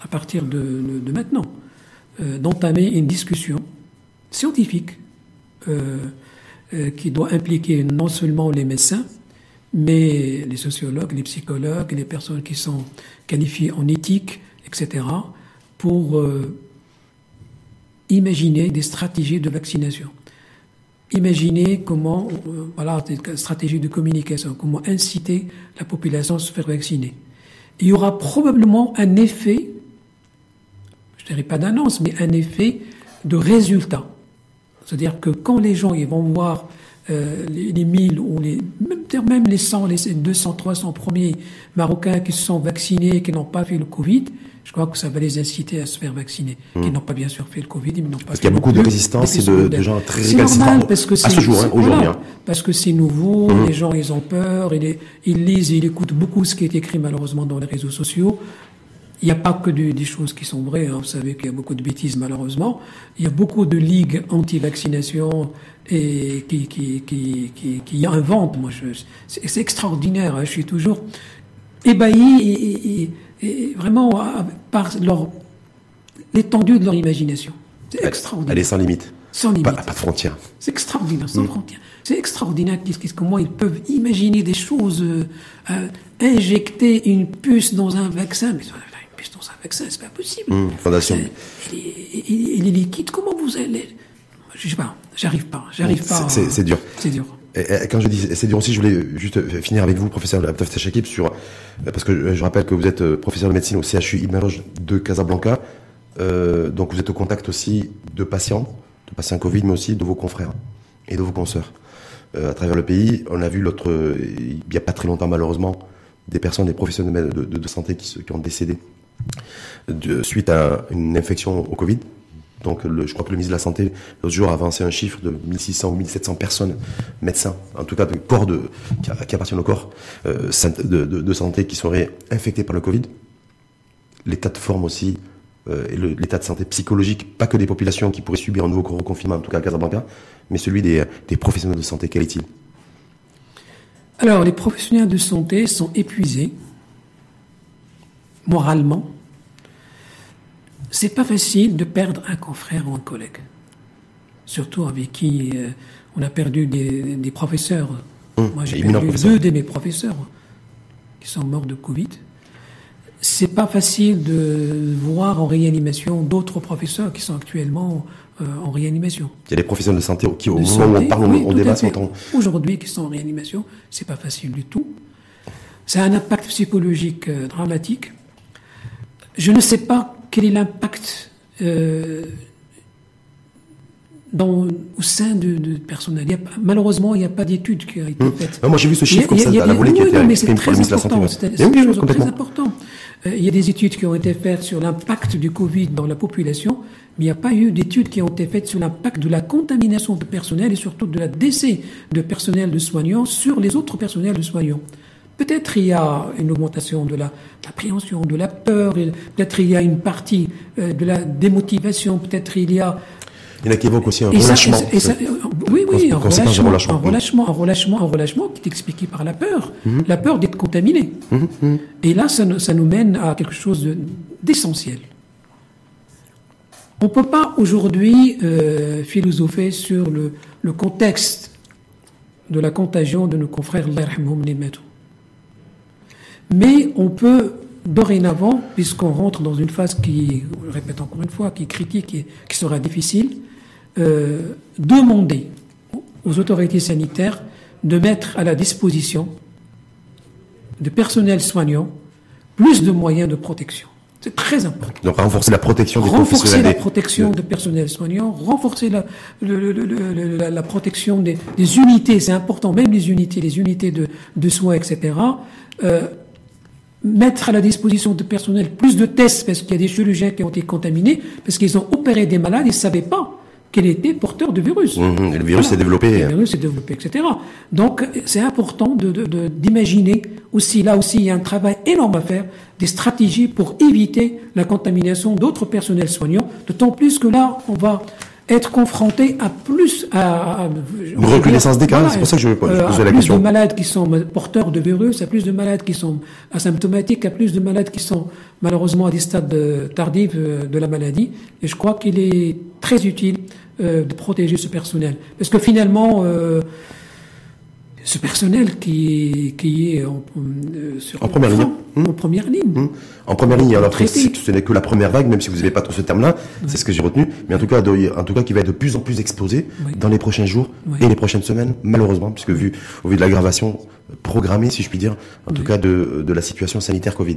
à partir de, maintenant euh, d'entamer une discussion scientifique euh, euh, qui doit impliquer non seulement les médecins mais les sociologues, les psychologues, les personnes qui sont qualifiées en éthique, etc., pour imaginer des stratégies de vaccination. Imaginer comment, euh, voilà, des stratégies de communication, comment inciter la population à se faire vacciner. Il y aura probablement un effet, je dirais pas d'annonce, mais un effet de résultat. C'est-à-dire que quand les gens vont voir euh, les, les 1000 ou les, même, les 100, les 200, 300 premiers Marocains qui se sont vaccinés, qui n'ont pas fait le Covid, je crois que ça va les inciter à se faire vacciner, mmh. qui n'ont pas bien sûr fait le Covid, mais n'ont pas. Parce qu'il y a beaucoup de résistance et de, de, gens très récalcitrants parce que à ce jour, hein, aujourd'hui. Voilà, parce que c'est nouveau, mmh. les gens ils ont peur, ils, ils lisent, et ils écoutent beaucoup ce qui est écrit malheureusement dans les réseaux sociaux. Il n'y a pas que des choses qui sont vraies. Hein. Vous savez qu'il y a beaucoup de bêtises, malheureusement. Il y a beaucoup de ligues anti-vaccination et qui, qui, qui, qui, qui inventent. Moi, c'est extraordinaire. Hein. Je suis toujours ébahi et, et, et vraiment par leur l'étendue de leur imagination. C'est extraordinaire. Elle est sans limite. Sans limite. Pas, pas de frontières. C'est extraordinaire, sans mmh. frontières. C'est extraordinaire comment ils peuvent imaginer des choses, euh, injecter une puce dans un vaccin. Mais puce dans un vaccin, c'est pas possible. Mmh, fondation. Il, il, il, est liquide, comment vous allez? Je sais pas, j'arrive pas, j'arrive pas. C'est dur. C'est dur. Quand je dis c'est dur aussi, je voulais juste finir avec vous, professeur Abdel Shakib, sur parce que je rappelle que vous êtes professeur de médecine au CHU Ibn de Casablanca, euh, donc vous êtes au contact aussi de patients, de patients Covid, mais aussi de vos confrères et de vos consoeurs euh, à travers le pays. On a vu l'autre, il n'y a pas très longtemps malheureusement, des personnes, des professionnels de, santé qui, ont décédé suite à une infection au Covid. Donc, le, je crois que le ministre de la Santé, l'autre jour, a avancé un chiffre de 1600 ou 1700 personnes, médecins, en tout cas de corps de, qui, appartiennent au corps euh, de, santé, qui seraient infectés par le Covid. L'état de forme aussi, euh, et l'état de santé psychologique, pas que des populations qui pourraient subir un nouveau reconfinement, en tout cas à Casablanca, mais celui des professionnels de santé. Quel est-il? Alors, les professionnels de santé sont épuisés, moralement, c'est pas facile de perdre un confrère ou un collègue. Surtout avec qui euh, on a perdu des, des professeurs. Mmh, Moi, j'ai perdu deux de mes professeurs qui sont morts de Covid. C'est pas facile de voir en réanimation d'autres professeurs qui sont actuellement euh, en réanimation. Il y a des professionnels de santé qui, au moment où on parle, oui, on débat, Aujourd'hui, qui sont en réanimation, c'est pas facile du tout. Ça a un impact psychologique euh, dramatique. Je ne sais pas quel est l'impact euh, dans, au sein de, de personnel. Il y a, malheureusement, il n'y a pas d'études qui a été mmh. faite. Ah, moi, j'ai vu ce chiffre comme ça, a, la oui, qui non, mais c'est très important. C'est très important. Euh, il y a des études qui ont été faites sur l'impact du Covid dans la population, mais il n'y a pas eu d'études qui ont été faites sur l'impact de la contamination de personnel et surtout de la décès de personnel de soignants sur les autres personnels de soignants. Peut-être il y a une augmentation de l'appréhension, de la peur, peut-être il y a une partie euh, de la démotivation, peut-être il y a Il y en a qui évoquent aussi un relâchement. oui, oui, un relâchement, un relâchement, un relâchement, un relâchement, qui est expliqué par la peur, mhm. la peur d'être contaminé. Mhm, mhm. Et là, ça, ça, nous mène à quelque chose d'essentiel. On ne peut pas aujourd'hui euh, philosopher sur le, le, contexte de la contagion de nos confrères, mais on peut dorénavant, puisqu'on rentre dans une phase qui, je le répète encore une fois, qui est critique et qui sera difficile, euh, demander aux autorités sanitaires de mettre à la disposition de personnel soignant plus de moyens de protection. C'est très important. Donc renforcer la protection des Renforcer la protection de personnel soignant, renforcer la, la, protection des, unités, c'est important, même les unités, les unités de, de soins, etc. Euh, mettre à la disposition de personnel plus de tests, parce qu'il y a des chirurgiens qui ont été contaminés, parce qu'ils ont opéré des malades, ils ne savaient pas qu'il était porteur de virus. Mmh, le virus s'est développé. Le virus s'est développé, etc. Donc, c'est important d'imaginer de, de, aussi, là aussi, il y a un travail énorme à faire, des stratégies pour éviter la contamination d'autres personnels soignants, d'autant plus que là, on va être confronté à plus à, une recrudescence des cas. c'est pour ça que je pose euh, la question. Plus de malades qui sont porteurs de virus, à plus de malades qui sont asymptomatiques, à plus de malades qui sont malheureusement à des stades tardifs euh, de la maladie. Et je crois qu'il est très utile euh, de protéger ce personnel, parce que finalement ce personnel qui, qui est en, euh, en première ligne. En première ligne. Mmh. En première ligne. Alors, ce n'est que la première vague, même si vous n'avez pas trop ce terme-là, c'est ce que j'ai retenu. Mais en tout cas, en tout cas, qui va être de plus en plus exposé dans les prochains jours et les prochaines semaines, malheureusement, puisque vu, au vu de l'aggravation programmée, si je puis dire, en tout cas, de, de la situation sanitaire Covid.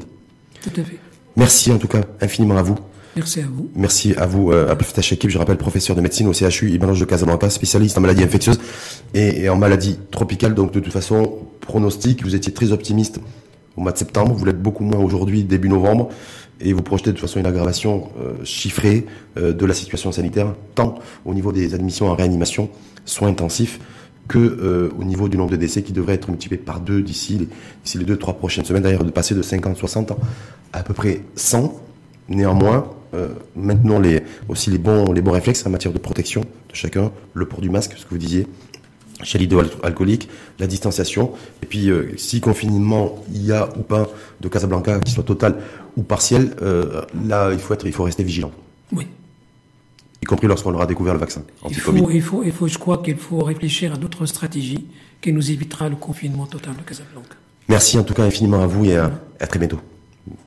Tout à fait. Merci en tout cas infiniment à vous. Merci à vous. Merci à vous, euh, Abdel Chekib, je rappelle professeur de médecine au CHU Ibn de Casablanca, spécialiste en maladies infectieuses et, en maladies tropicales. Donc de toute façon, pronostic, vous étiez très optimiste au mois de septembre, vous l'êtes beaucoup moins aujourd'hui, début novembre, et vous projetez de toute façon une aggravation euh, chiffrée euh, de la situation sanitaire, tant au niveau des admissions en réanimation, soins intensifs, que euh, au niveau du nombre de décès qui devrait être multiplié par deux d'ici les, d'ici les deux, trois prochaines semaines, d'ailleurs de passer de 50, 60 à à peu près 100. Néanmoins, euh, maintenant les, aussi les bons, les bons réflexes en matière de protection de chacun, le port du masque, ce que vous disiez, chez alcoolique, la distanciation, et puis euh, si confinement il y a ou pas de Casablanca qui soit total ou partiel, euh, là il faut être, il faut rester vigilant. Oui. Y compris lorsqu'on aura découvert le vaccin. Il faut, il faut, il faut, je crois qu'il faut réfléchir à d'autres stratégies qui nous évitera le confinement total de Casablanca. Merci en tout cas infiniment à vous et à très bientôt.